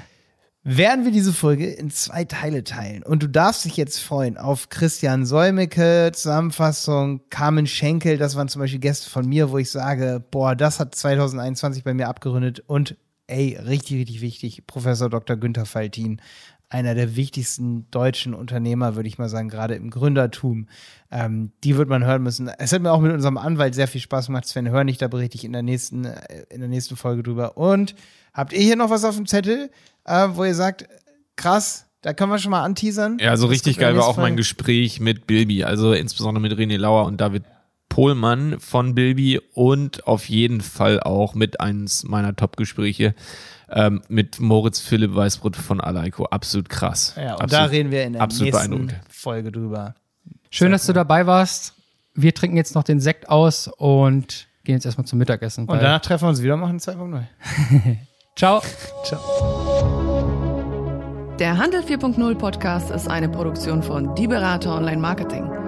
S2: werden wir diese Folge in zwei Teile teilen. Und du darfst dich jetzt freuen auf Christian Säumecke, Zusammenfassung, Carmen Schenkel, das waren zum Beispiel Gäste von mir, wo ich sage, boah, das hat 2021 bei mir abgerundet und ey, richtig, richtig wichtig, Professor Dr. Günther Faltin, einer der wichtigsten deutschen Unternehmer, würde ich mal sagen, gerade im Gründertum. Ähm, die wird man hören müssen. Es hat mir auch mit unserem Anwalt sehr viel Spaß gemacht. Sven Hörnig, da berichte ich in der nächsten, äh, in der nächsten Folge drüber. Und habt ihr hier noch was auf dem Zettel, äh, wo ihr sagt, krass, da können wir schon mal anteasern?
S3: Ja, so richtig geil war auch
S2: nächsten
S3: mein
S2: Folge.
S3: Gespräch mit Bilby, also insbesondere mit René Lauer und David Pohlmann von Bilby und auf jeden Fall auch mit eines meiner Top-Gespräche ähm, mit Moritz Philipp Weißbrot von Aleiko. Absolut krass.
S2: Ja, und
S3: absolut,
S2: da reden wir in der nächsten. Folge drüber.
S1: Schön, dass du dabei warst. Wir trinken jetzt noch den Sekt aus und gehen jetzt erstmal zum Mittagessen.
S2: Und danach treffen wir uns wieder, machen 2.0.
S1: Ciao.
S8: Der Handel 4.0 Podcast ist eine Produktion von Die Berater Online Marketing.